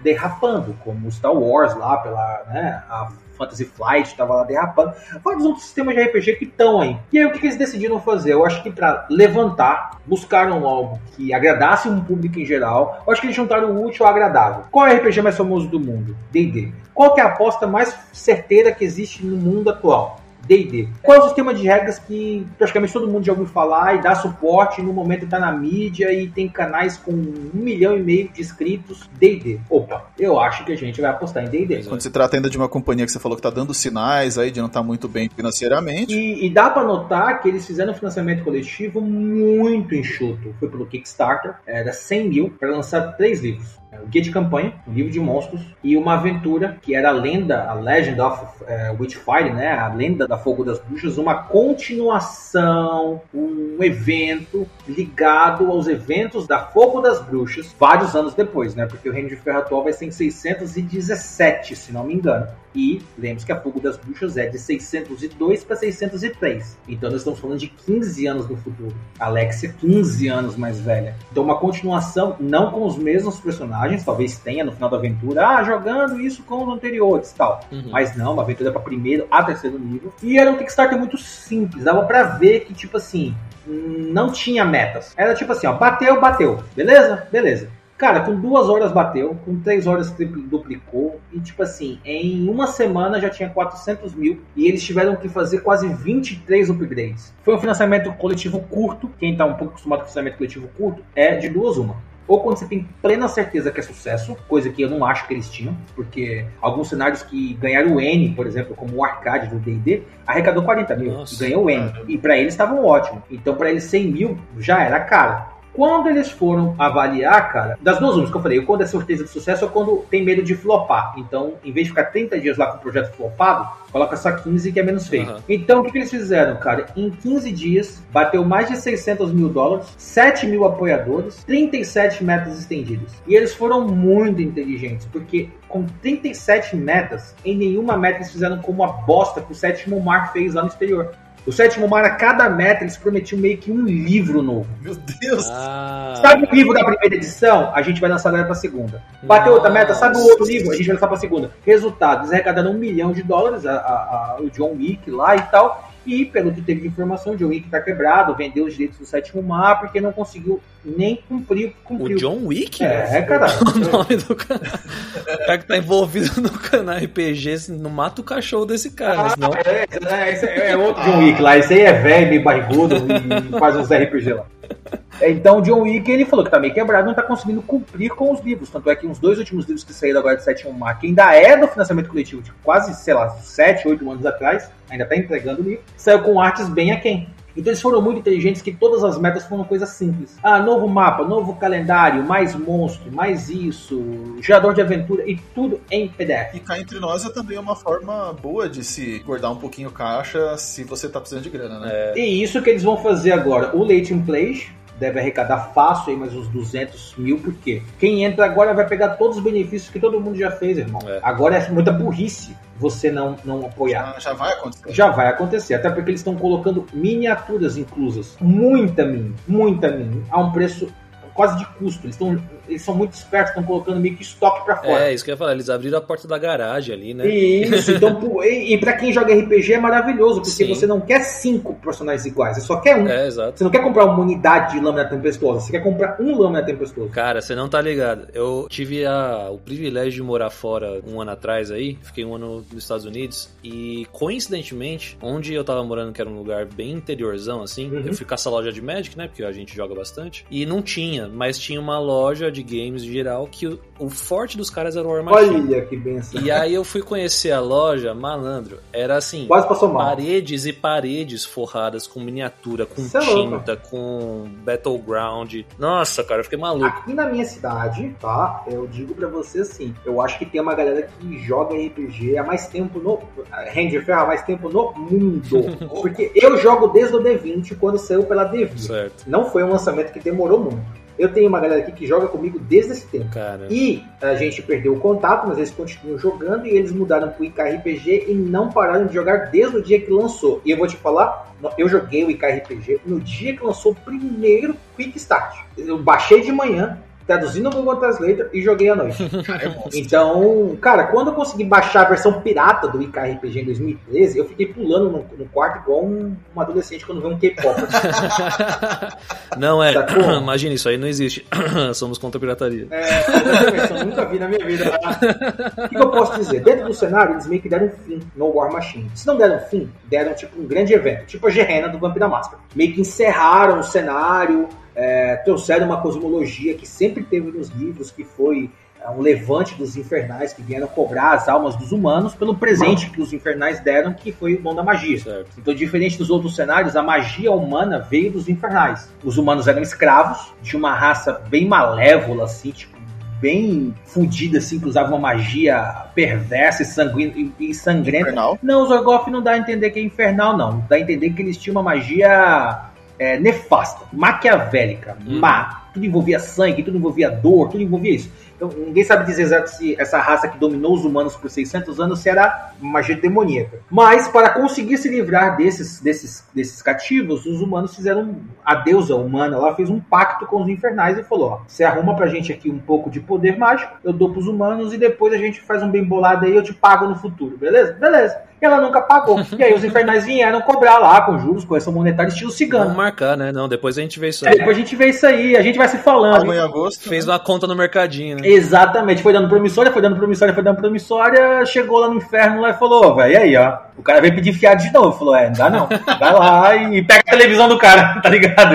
derrapando, como Star Wars lá, pela né, a Fantasy Flight estava lá derrapando, vários outros sistemas de RPG que estão aí. E aí o que eles decidiram fazer? Eu acho que para levantar, buscaram algo que agradasse um público em geral. Eu acho que eles juntaram o útil ao agradável. Qual é o RPG mais famoso do mundo? D&D. Qual é a aposta mais certeira que existe no mundo atual? D&D. Qual é o sistema de regras que praticamente todo mundo já ouviu falar e dá suporte no momento está na mídia e tem canais com um milhão e meio de inscritos? D&D. Opa, eu acho que a gente vai apostar em D&D. Quando se trata ainda de uma companhia que você falou que está dando sinais aí de não estar tá muito bem financeiramente. E, e dá para notar que eles fizeram um financiamento coletivo muito enxuto. Foi pelo Kickstarter, era 100 mil para lançar três livros o guia de campanha, um livro de monstros, e uma aventura que era a lenda, a Legend of uh, Witchfire, né? A lenda da Fogo das Bruxas, uma continuação, um evento ligado aos eventos da Fogo das Bruxas, vários anos depois, né? Porque o Reino de Ferro atual vai ser em 617, se não me engano. E lembre-se que a Fogo das Bruxas é de 602 para 603. Então nós estamos falando de 15 anos no futuro. Alexia, 15 anos mais velha. Então uma continuação, não com os mesmos personagens, talvez tenha no final da aventura, ah, jogando isso com os anteriores e tal. Uhum. Mas não, uma aventura para primeiro a terceiro nível. E era um Kickstarter muito simples, dava para ver que, tipo assim, não tinha metas. Era tipo assim, ó, bateu, bateu. Beleza? Beleza. Cara, com duas horas bateu, com três horas duplicou, e tipo assim, em uma semana já tinha 400 mil, e eles tiveram que fazer quase 23 upgrades. Foi um financiamento coletivo curto, quem tá um pouco acostumado com financiamento coletivo curto, é de duas uma ou quando você tem plena certeza que é sucesso, coisa que eu não acho que eles tinham, porque alguns cenários que ganharam o N, por exemplo, como o arcade do D&D, arrecadou 40 mil Nossa, e ganhou o N. Cara. E para eles estavam ótimo. Então para eles 100 mil já era caro. Quando eles foram avaliar, cara, das duas únicas que eu falei, quando é certeza de sucesso ou quando tem medo de flopar. Então, em vez de ficar 30 dias lá com o projeto flopado, coloca só 15 que é menos feio. Uhum. Então, o que, que, eles fizeram, cara? Em 15 dias, bateu mais de 600 mil dólares, 7 mil apoiadores, 37 metas estendidas. E eles foram muito inteligentes, porque com 37 metas, em nenhuma meta eles fizeram como a bosta que o sétimo mar fez lá no exterior. O sétimo mar, a cada meta, eles prometiam meio que um livro novo. Meu Deus! Ah. Sabe o livro da primeira edição? A gente vai lançar agora pra segunda. Bateu outra meta, sabe o outro livro? A gente vai lançar pra segunda. Resultado, eles arrecadaram um milhão de dólares, a, a, a, o John Wick lá e tal. E, pelo que teve de informação, o John Wick tá quebrado, vendeu os direitos do sétimo mar, porque não conseguiu nem cumprir. cumprir. O John Wick? É, é caralho. <laughs> o nome do cara. O cara que tá envolvido no canal RPG, não mata o cachorro desse cara, ah, senão... é, é, é, outro John Wick lá. Esse aí é velho, meio barrigudo e faz uns RPG lá. Então, o John Wick ele falou que tá meio quebrado, não tá conseguindo cumprir com os livros. Tanto é que uns dois últimos livros que saíram agora de 7 Mar, que ainda é do financiamento coletivo, de quase, sei lá, 7, 8 anos atrás, ainda tá entregando livro, saiu com artes bem aquém. Então eles foram muito inteligentes que todas as metas foram coisas simples. Ah, novo mapa, novo calendário, mais monstro, mais isso, gerador de aventura e tudo em PDF. E cá entre nós é também uma forma boa de se guardar um pouquinho caixa se você tá precisando de grana, né? É... E isso que eles vão fazer agora. O Late in Play deve arrecadar fácil aí mais uns 200 mil, porque quem entra agora vai pegar todos os benefícios que todo mundo já fez, irmão. É. Agora é muita burrice você não, não apoiar. Já, já vai acontecer. Já vai acontecer, até porque eles estão colocando miniaturas inclusas. Muita mini, muita mini, a um preço quase de custo. Eles, tão, eles são muito espertos, estão colocando meio que estoque para fora. É, isso que eu ia falar, eles abriram a porta da garagem ali, né? Isso, então, <laughs> e, e para quem joga RPG é maravilhoso, porque Sim. você não quer cinco personagens iguais, você só quer um. É, exato. Você não quer comprar uma unidade de lâmina tempestuosa, você quer comprar um lâmina tempestuosa. Cara, você não tá ligado. Eu tive a, o privilégio de morar fora um ano atrás aí, fiquei um ano nos Estados Unidos, e coincidentemente, onde eu tava morando, que era um lugar bem interiorzão, assim, uhum. eu fui caçar loja de Magic, né? Porque a gente joga bastante, e não tinha mas tinha uma loja de games em geral que o, o forte dos caras era o War Machine. Olha que benção. E aí eu fui conhecer a loja, malandro, era assim, paredes e paredes forradas com miniatura, com Isso é tinta, é com battleground. Nossa, cara, eu fiquei maluco. Aqui na minha cidade, tá? Eu digo para você assim, eu acho que tem uma galera que joga RPG há mais tempo no Ranger Ferro há mais tempo no mundo. <laughs> Porque eu jogo desde o D20 quando saiu pela D20. Certo. Não foi um lançamento que demorou muito. Eu tenho uma galera aqui que joga comigo desde esse tempo. Cara. E a gente perdeu o contato, mas eles continuam jogando e eles mudaram pro IKRPG e não pararam de jogar desde o dia que lançou. E eu vou te falar, eu joguei o IKRPG no dia que lançou o primeiro Quick Start. Eu baixei de manhã, traduzi no Google Translator e joguei à noite. <laughs> É então, cara, quando eu consegui baixar a versão pirata do IKRPG em 2013, eu fiquei pulando no, no quarto igual um, um, adolescente quando vê um K-pop. <laughs> não, é. <clears throat> Imagina, isso aí não existe. <clears throat> Somos contra a pirataria. É, eu nunca vi na minha vida. O que, eu posso dizer? Dentro do cenário, eles meio que deram fim no War Machine. Se não deram fim, deram tipo um grande evento, tipo a Gerena do Vampiro da Máscara. Meio que encerraram o cenário, é, trouxeram uma cosmologia que sempre teve nos livros, que foi é, um levante dos infernais que vieram cobrar as almas dos humanos pelo presente que os infernais deram, que foi o dom da magia. Certo. Então, diferente dos outros cenários, a magia humana veio dos infernais. Os humanos eram escravos de uma raça bem malévola, assim, tipo, bem fodida, assim, que usava uma magia perversa e, sanguínea, e sangrenta. Infernal? Não, os Orgoth não dá a entender que é infernal, não. Dá a entender que eles tinham uma magia é, nefasta, maquiavélica, hum. má. Tudo envolvia sangue, tudo envolvia dor, tudo envolvia isso. Então ninguém sabe dizer exato se essa raça que dominou os humanos por 600 anos se era magia demoníaca. Mas para conseguir se livrar desses, desses, desses cativos, os humanos fizeram a deusa humana, ela fez um pacto com os infernais e falou: ó, você arruma pra gente aqui um pouco de poder mágico, eu dou pros humanos e depois a gente faz um bem bolado aí, eu te pago no futuro, beleza? Beleza ela nunca pagou. <laughs> E aí os infernais vieram cobrar lá com juros, correção monetária, estilo cigano. Vamos marcar, né? Não, depois a gente vê isso aí. É, depois a gente vê isso aí, a gente vai se falando. Em agosto. Fez uma conta no mercadinho, né? Exatamente, foi dando promissória, foi dando promissória, foi dando promissória, chegou lá no inferno lá e falou, velho, e aí, ó. O cara veio pedir fiado de novo. Falou, é, não dá não. Vai lá e <laughs> pega a televisão do cara, <laughs> tá ligado?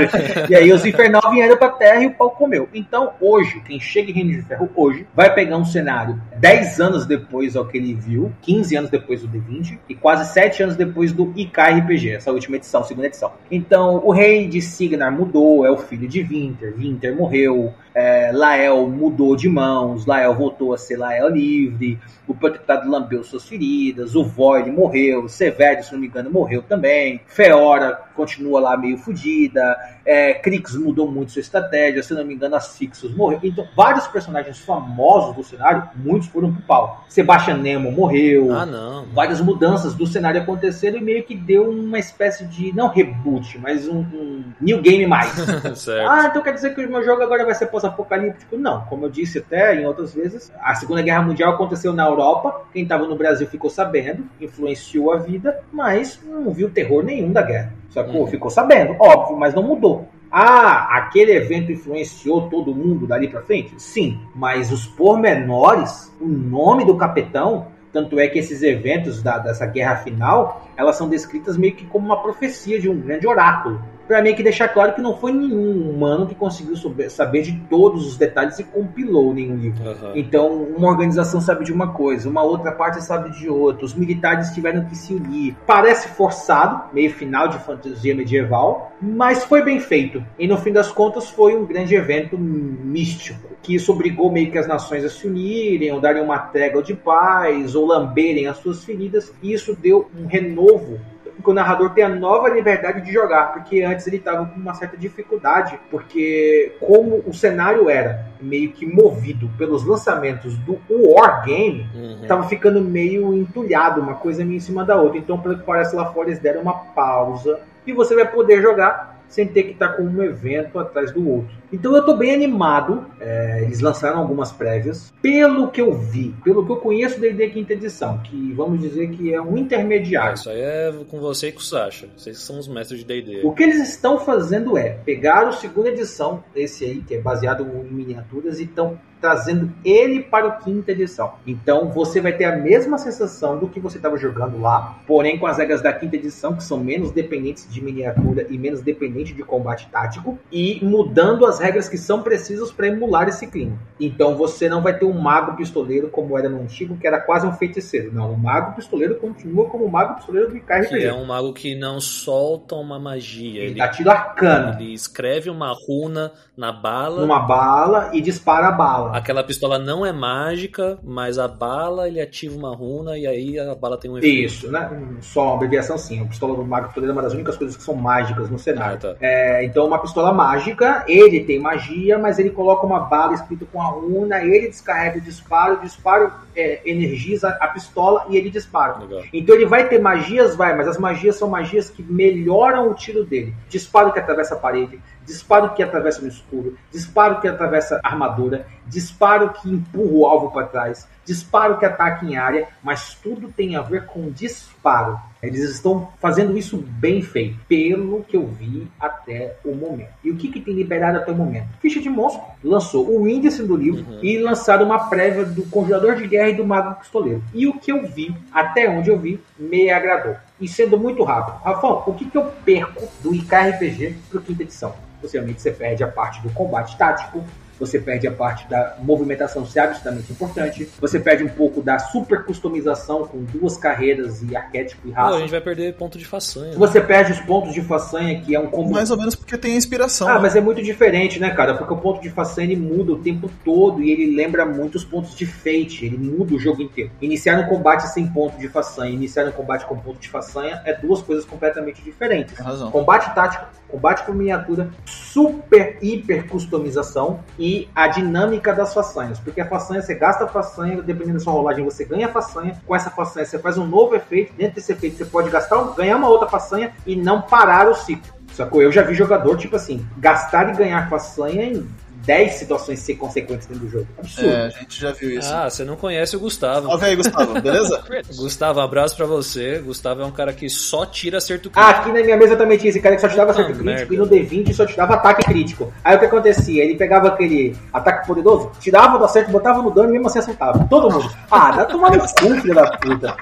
E aí os infernal vieram pra terra e o pau comeu. Então, hoje, quem chega em Reino de Ferro hoje, vai pegar um cenário 10 anos depois ao que ele viu, 15 anos depois do D20 e quase 7 anos depois do IKRPG, essa última edição, segunda edição. Então, o rei de Signar mudou, é o filho de Winter, Winter morreu, é, Lael mudou de mãos, Lael voltou a ser Lael livre, o protetado lambeu suas feridas, o Void morreu, Severo, se não me engano, morreu também, Feora continua lá meio fodida, é, Crix mudou muito sua estratégia, se não me engano, as Fixos morreu. Então, vários personagens famosos do cenário, muitos foram pro pau. Sebastian Nemo morreu. Ah, não. Várias mudanças do cenário aconteceram e meio que deu uma espécie de, não reboot, mas um, um new game mais. <laughs> ah, então quer dizer que o meu jogo agora vai ser pós-apocalíptico? Não, como eu disse até em outras vezes, a Segunda Guerra Mundial aconteceu na Europa, quem estava no Brasil ficou sabendo, influenciou a vida, mas não viu terror nenhum da guerra. Sacou? Uhum. Ficou sabendo, óbvio, mas não mudou. Ah, aquele evento influenciou todo mundo dali para frente? Sim, mas os pormenores, o nome do capitão, tanto é que esses eventos da, dessa guerra final, elas são descritas meio que como uma profecia de um grande oráculo para mim que deixar claro que não foi nenhum humano que conseguiu saber de todos os detalhes e compilou nenhum livro. Uhum. Então, uma organização sabe de uma coisa, uma outra parte sabe de outra. Os militares tiveram que se unir. Parece forçado, meio final de fantasia medieval, mas foi bem feito. E no fim das contas foi um grande evento místico, que isso obrigou meio que as nações a se unirem, ou darem uma trégua de paz, ou lamberem as suas feridas, e isso deu um renovo que o narrador tenha nova liberdade de jogar, porque antes ele estava com uma certa dificuldade, porque como o cenário era meio que movido pelos lançamentos do War Game, estava uhum. ficando meio entulhado, uma coisa meio em cima da outra. Então, pelo que parece lá fora, eles deram uma pausa e você vai poder jogar sem ter que estar com um evento atrás do outro. Então eu estou bem animado. É, eles lançaram algumas prévias. Pelo que eu vi, pelo que eu conheço da ID quinta edição, que vamos dizer que é um intermediário. isso aí é com você e com o Sasha. Vocês são os mestres de D&D. O que eles estão fazendo é pegar o segunda edição, esse aí que é baseado em miniaturas, e estão trazendo ele para o quinta edição. Então você vai ter a mesma sensação do que você estava jogando lá, porém com as regras da quinta edição, que são menos dependentes de miniatura e menos dependentes de combate tático, e mudando as regras que são precisas para emular esse clima. Então você não vai ter um mago pistoleiro como era no antigo, que era quase um feiticeiro. Não, o mago pistoleiro continua como o mago pistoleiro do Icar Que é um mago que não solta uma magia. Ele, ele dá tiro arcano. Ele escreve uma runa na bala. Numa bala e dispara a bala. Aquela pistola não é mágica, mas a bala ele ativa uma runa e aí a bala tem um efeito. Isso, né? Só uma abreviação sim. A pistola do Mago Pistoleiro é uma das únicas coisas que são mágicas no cenário. Ah, tá. é, então, uma pistola mágica, ele tem magia, mas ele coloca uma bala escrita com a runa, ele descarrega o disparo, o disparo é, energiza a pistola e ele dispara. Legal. Então ele vai ter magias, vai, mas as magias são magias que melhoram o tiro dele. Disparo que atravessa a parede, disparo que atravessa no escuro, disparo que atravessa a armadura, disparo que empurra o alvo para trás, disparo que ataca em área, mas tudo tem a ver com disparo. Eles estão fazendo isso bem feito, pelo que eu vi até o momento. E o que, que tem liberado até o momento? Ficha de monstro lançou o índice do livro uhum. e lançaram uma prévia do Congelador de Guerra e do Mago Pistoleiro. E o que eu vi, até onde eu vi, me agradou. E sendo muito rápido. Rafão, o que, que eu perco do IKRPG para quinta edição? Possivelmente você perde a parte do combate tático, você perde a parte da movimentação ser absolutamente importante, você perde um pouco da super customização com duas carreiras e arquétipo e raça. Não, a gente vai perder ponto de façanha. Você né? perde os pontos de façanha, que é um combo. Mais ou menos porque tem a inspiração. Ah, né? mas é muito diferente, né, cara? Porque o ponto de façanha ele muda o tempo todo e ele lembra muito os pontos de fate, ele muda o jogo inteiro. Iniciar um combate sem ponto de façanha, iniciar um combate com ponto de façanha é duas coisas completamente diferentes. razão. Combate tático, combate por miniatura, super hiper customização e a dinâmica das façanhas. Porque a façanha, você gasta a façanha, dependendo da sua rolagem, você ganha a façanha. Com essa façanha, você faz um novo efeito. Dentro desse efeito, você pode gastar, ganhar uma outra façanha e não parar o ciclo. Sacou? Eu já vi jogador, tipo assim, gastar e ganhar façanha em 10 situações ser consequentes dentro do jogo. Absurdo. É, a gente já viu isso. Ah, você não conhece o Gustavo. Salve aí, Gustavo, beleza? <laughs> Gustavo, abraço pra você. Gustavo é um cara que só tira acerto crítico. Ah, aqui na minha mesa também tinha esse cara que só te dava acerto ah, crítico merda. e no D20 só te dava ataque crítico. Aí o que acontecia? Ele pegava aquele ataque poderoso, tirava do acerto, botava no dano e mesmo assim acertava. Todo mundo. <laughs> Ah, dá tomar no cu, filho da puta.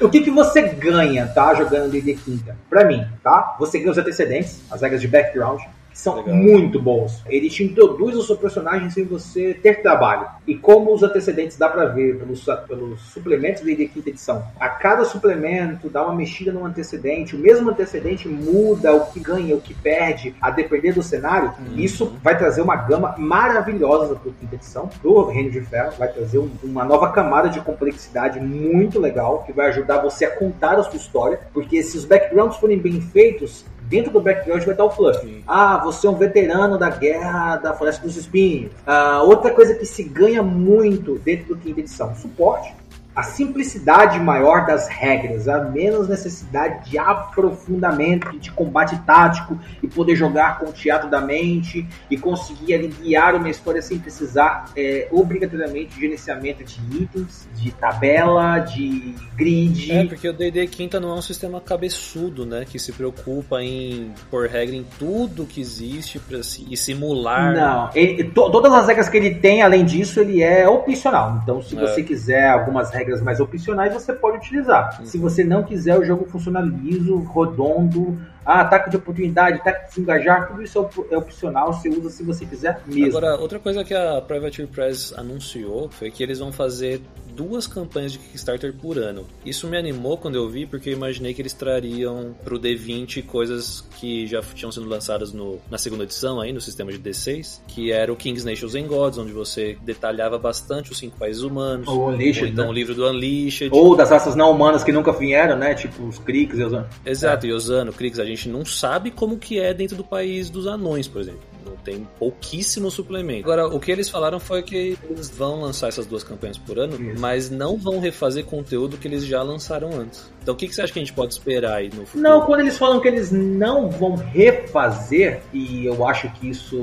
O que, que você ganha, tá? Jogando D&D Quinta? Pra mim, tá? Você ganha os antecedentes, as regras de background são Legal. muito bons. Ele te introduz o seu personagem sem você ter trabalho. E como os antecedentes dá para ver pelos, pelos suplementos da quinta edição, a cada suplemento dá uma mexida no antecedente, o mesmo antecedente muda o que ganha, o que perde, a depender do cenário. Uhum. Isso vai trazer uma gama maravilhosa para quinta edição, do Reino de Ferro, vai trazer um, uma nova camada de complexidade muito legal, que vai ajudar você a contar a sua história, porque se os backgrounds forem bem feitos, dentro do background vai estar o fluff. Sim. Ah, você é um veterano da guerra da Floresta dos Espinhos. Ah, outra coisa que se ganha muito dentro do quinta edição, suporte a simplicidade maior das regras, a menos necessidade de aprofundamento, de combate tático e poder jogar com o teatro da mente e conseguir aliviar uma história sem precisar é, obrigatoriamente de gerenciamento de itens, de tabela, de grid. É, porque o D&D Quinta não é um sistema cabeçudo, né, que se preocupa em pôr regra em tudo que existe para si, e simular. Não, ele, to, todas as regras que ele tem, além disso, ele é opcional. Então, se é. você quiser algumas regras regras mais opcionais você pode utilizar. Uhum. Se você não quiser, o jogo funciona liso, redondo, ah, ataque de oportunidade, ataque de desengajar, tudo isso é, é opcional, você usa se você quiser mesmo. Agora, outra coisa que a Private Press anunciou foi que eles vão fazer duas campanhas de Kickstarter por ano. Isso me animou quando eu vi, porque eu imaginei que eles trariam pro D20 coisas que já tinham sido lançadas no, na segunda edição aí, no sistema de D6, que era o King's Nations and Gods, onde você detalhava bastante os cinco países humanos. Ou, Unleashed, ou então né? o livro do Unleashed. Ou das raças não humanas que nunca vieram, né? Tipo os Kriegs e Osano. Exato, é. e Osano, Kriegs, a gente não sabe como que é dentro do país dos anões, por exemplo tem pouquíssimo suplemento. Agora, o que eles falaram foi que eles vão lançar essas duas campanhas por ano, Isso. mas não vão refazer conteúdo que eles já lançaram antes. Então, o que, que você acha que a gente pode esperar aí no futuro? Não, quando eles falam que eles não vão refazer, e eu acho que isso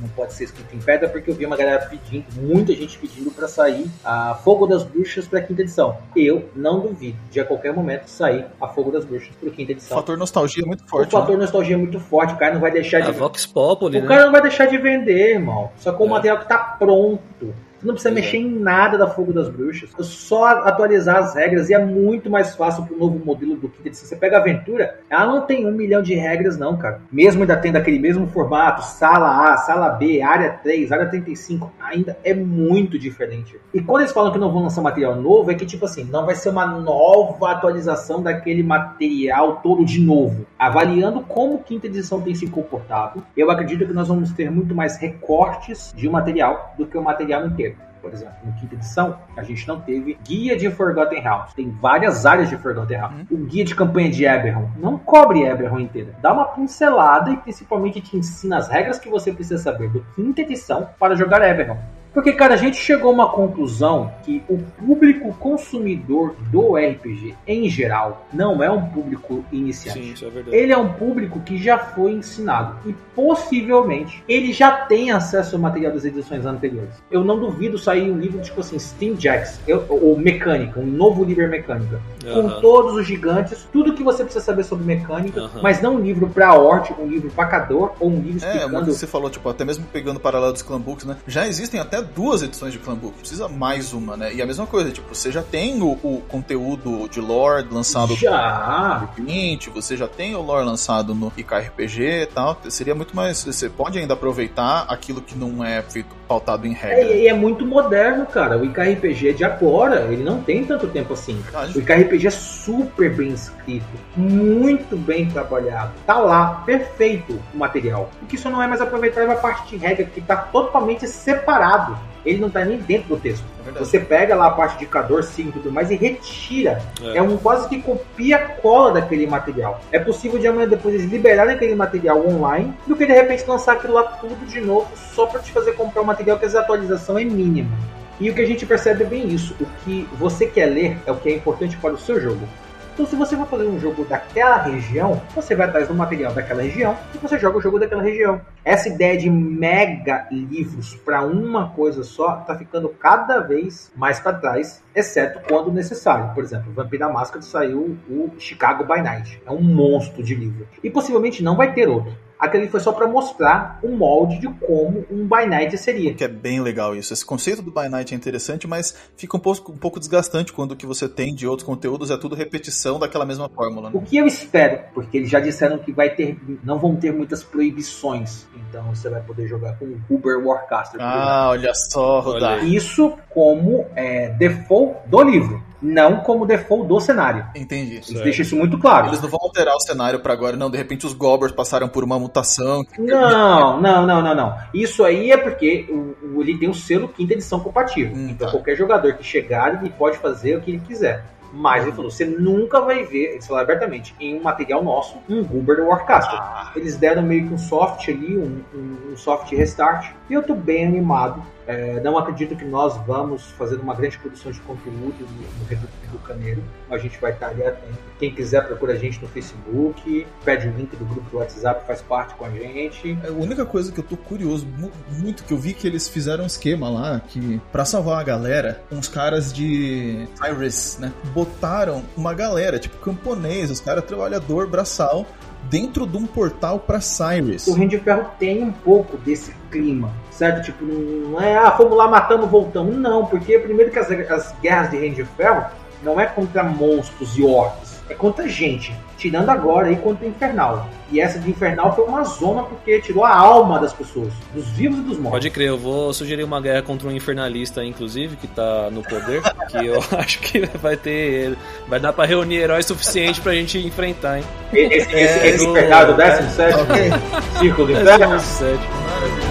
não pode ser escrito em pedra, porque eu vi uma galera pedindo, muita gente pedindo para sair a Fogo das Bruxas para quinta edição. Eu não duvido de a qualquer momento sair a Fogo das Bruxas para quinta edição. O fator nostalgia é muito forte. O fator né? nostalgia é muito forte, o cara não vai deixar de. A Vox Populi, o né? Cara não vai deixar de vender, irmão. Só com o é. material que tá pronto. Você não precisa mexer em nada da Fogo das Bruxas. É só atualizar as regras e é muito mais fácil pro novo modelo do que se você pega a aventura, ela não tem um milhão de regras, não, cara. Mesmo ainda tendo aquele mesmo formato, sala A, sala B, área 3, área 35, ainda é muito diferente. E quando eles falam que não vão lançar material novo, é que tipo assim, não vai ser uma nova atualização daquele material todo de novo. Avaliando como quinta edição tem se comportado, eu acredito que nós vamos ter muito mais recortes de material do que o material inteiro por exemplo, no quinta edição, a gente não teve guia de Forgotten Realms. Tem várias áreas de Forgotten Realms. Uhum. O guia de campanha de Eberron não cobre Eberron inteira. Dá uma pincelada e principalmente te ensina as regras que você precisa saber do quinta edição para jogar Eberron. Porque, cara, a gente chegou a uma conclusão que o público consumidor do RPG, em geral, não é um público iniciante. Sim, isso é verdade. Ele é um público que já foi ensinado. E possivelmente ele já tem acesso ao material das edições anteriores. Eu não duvido sair um livro tipo assim, Steam Jacks, ou Mecânica, um novo livro mecânica. Uhum. Com todos os gigantes, tudo que você precisa saber sobre mecânica, uhum. mas não um livro pra Hort, um livro pacador, ou um livro é, explicando. É, você falou, tipo, até mesmo pegando o paralelo dos Clanbooks, né? Já existem até duas edições de Clan Book, precisa mais uma, né? E a mesma coisa, tipo, você já tem o, o conteúdo de lore lançado já. no 20, você já tem o lore lançado no IKRPG e tal, seria muito mais, você pode ainda aproveitar aquilo que não é feito pautado em regra. É, e é, é muito moderno, cara. O IKRPG é de agora, ele não tem tanto tempo assim. Verdade. O IKRPG é super bem escrito, muito bem trabalhado. Tá lá, perfeito o material. O que isso não é mais aproveitar é uma parte de regra que tá totalmente separado ele não tá nem dentro do texto. É você pega lá a parte de indicador, sim, tudo mais, e retira. É. é um quase que copia cola daquele material. É possível de amanhã depois eles liberarem aquele material online do que de repente lançar aquilo lá tudo de novo só para te fazer comprar um material que a atualização é mínima. E o que a gente percebe é bem isso. O que você quer ler é o que é importante para o seu jogo. Então, se você for fazer um jogo daquela região, você vai atrás do material daquela região e você joga o jogo daquela região. Essa ideia de mega livros para uma coisa só tá ficando cada vez mais para trás, exceto quando necessário. Por exemplo, Vampira Máscara saiu o Chicago by Night. É um monstro de livro. E possivelmente não vai ter outro. Aquele foi só para mostrar o molde de como um By Night seria. Que é bem legal isso. Esse conceito do By Night é interessante, mas fica um pouco, um pouco desgastante quando o que você tem de outros conteúdos é tudo repetição daquela mesma fórmula. Né? O que eu espero, porque eles já disseram que vai ter, não vão ter muitas proibições. Então você vai poder jogar com o Uber Warcaster. Ah, olha só, Rodar. Isso como é, default do livro não como default do cenário. Entendi. Eles certo. deixam isso muito claro. Eles não vão alterar o cenário para agora, não. De repente os Gobbers passaram por uma mutação. Não, <laughs> não, não, não, não. Isso aí é porque o, o ele tem o selo quinta edição compatível. Hum, então tá. qualquer jogador que chegar, ele pode fazer o que ele quiser. Mas ele falou, você nunca vai ver, ele falou abertamente, em um material nosso, um Goober do Warcaster. Ah. Eles deram meio que um soft ali, um, um, um soft restart, e eu tô bem animado é, não acredito que nós vamos fazer uma grande produção de conteúdo no, no Reduto do Caneiro. A gente vai estar ali atento. Quem quiser procura a gente no Facebook, pede o link do grupo do WhatsApp, faz parte com a gente. É, a única coisa que eu tô curioso muito que eu vi que eles fizeram um esquema lá que para salvar a galera, uns caras de Iris, né, botaram uma galera, tipo camponês, os caras trabalhador braçal dentro de um portal para Cyrus. O Reino de Ferro tem um pouco desse clima, certo? Tipo, não é, ah, fomos lá, matamos, voltamos. Não, porque primeiro que as, as guerras de Reino de Ferro não é contra monstros e orcs, é contra gente tirando agora aí contra o Infernal. E essa de Infernal foi uma zona porque tirou a alma das pessoas, dos vivos e dos mortos. Pode crer, eu vou sugerir uma guerra contra um infernalista, inclusive, que tá no poder, <laughs> que eu <laughs> acho que vai ter. Vai dar pra reunir heróis suficiente pra gente enfrentar, hein? Esse, esse, é, esse Infernal do 17? Okay. Círculo do Inferno? 17. Maravilha.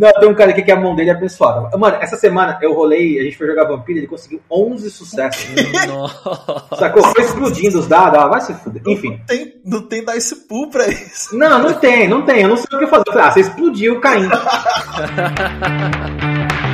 Não, tem um cara aqui que a mão dele é abençoada. Mano, essa semana eu rolei, a gente foi jogar Vampiro, ele conseguiu 11 sucessos. Nossa. Sacou? Foi explodindo os dados, ah, vai se fuder. Enfim. Não tem, não tem dice pool pra isso. Não, não tem, não tem. Eu não sei o que fazer. Ah, você explodiu caindo. <laughs>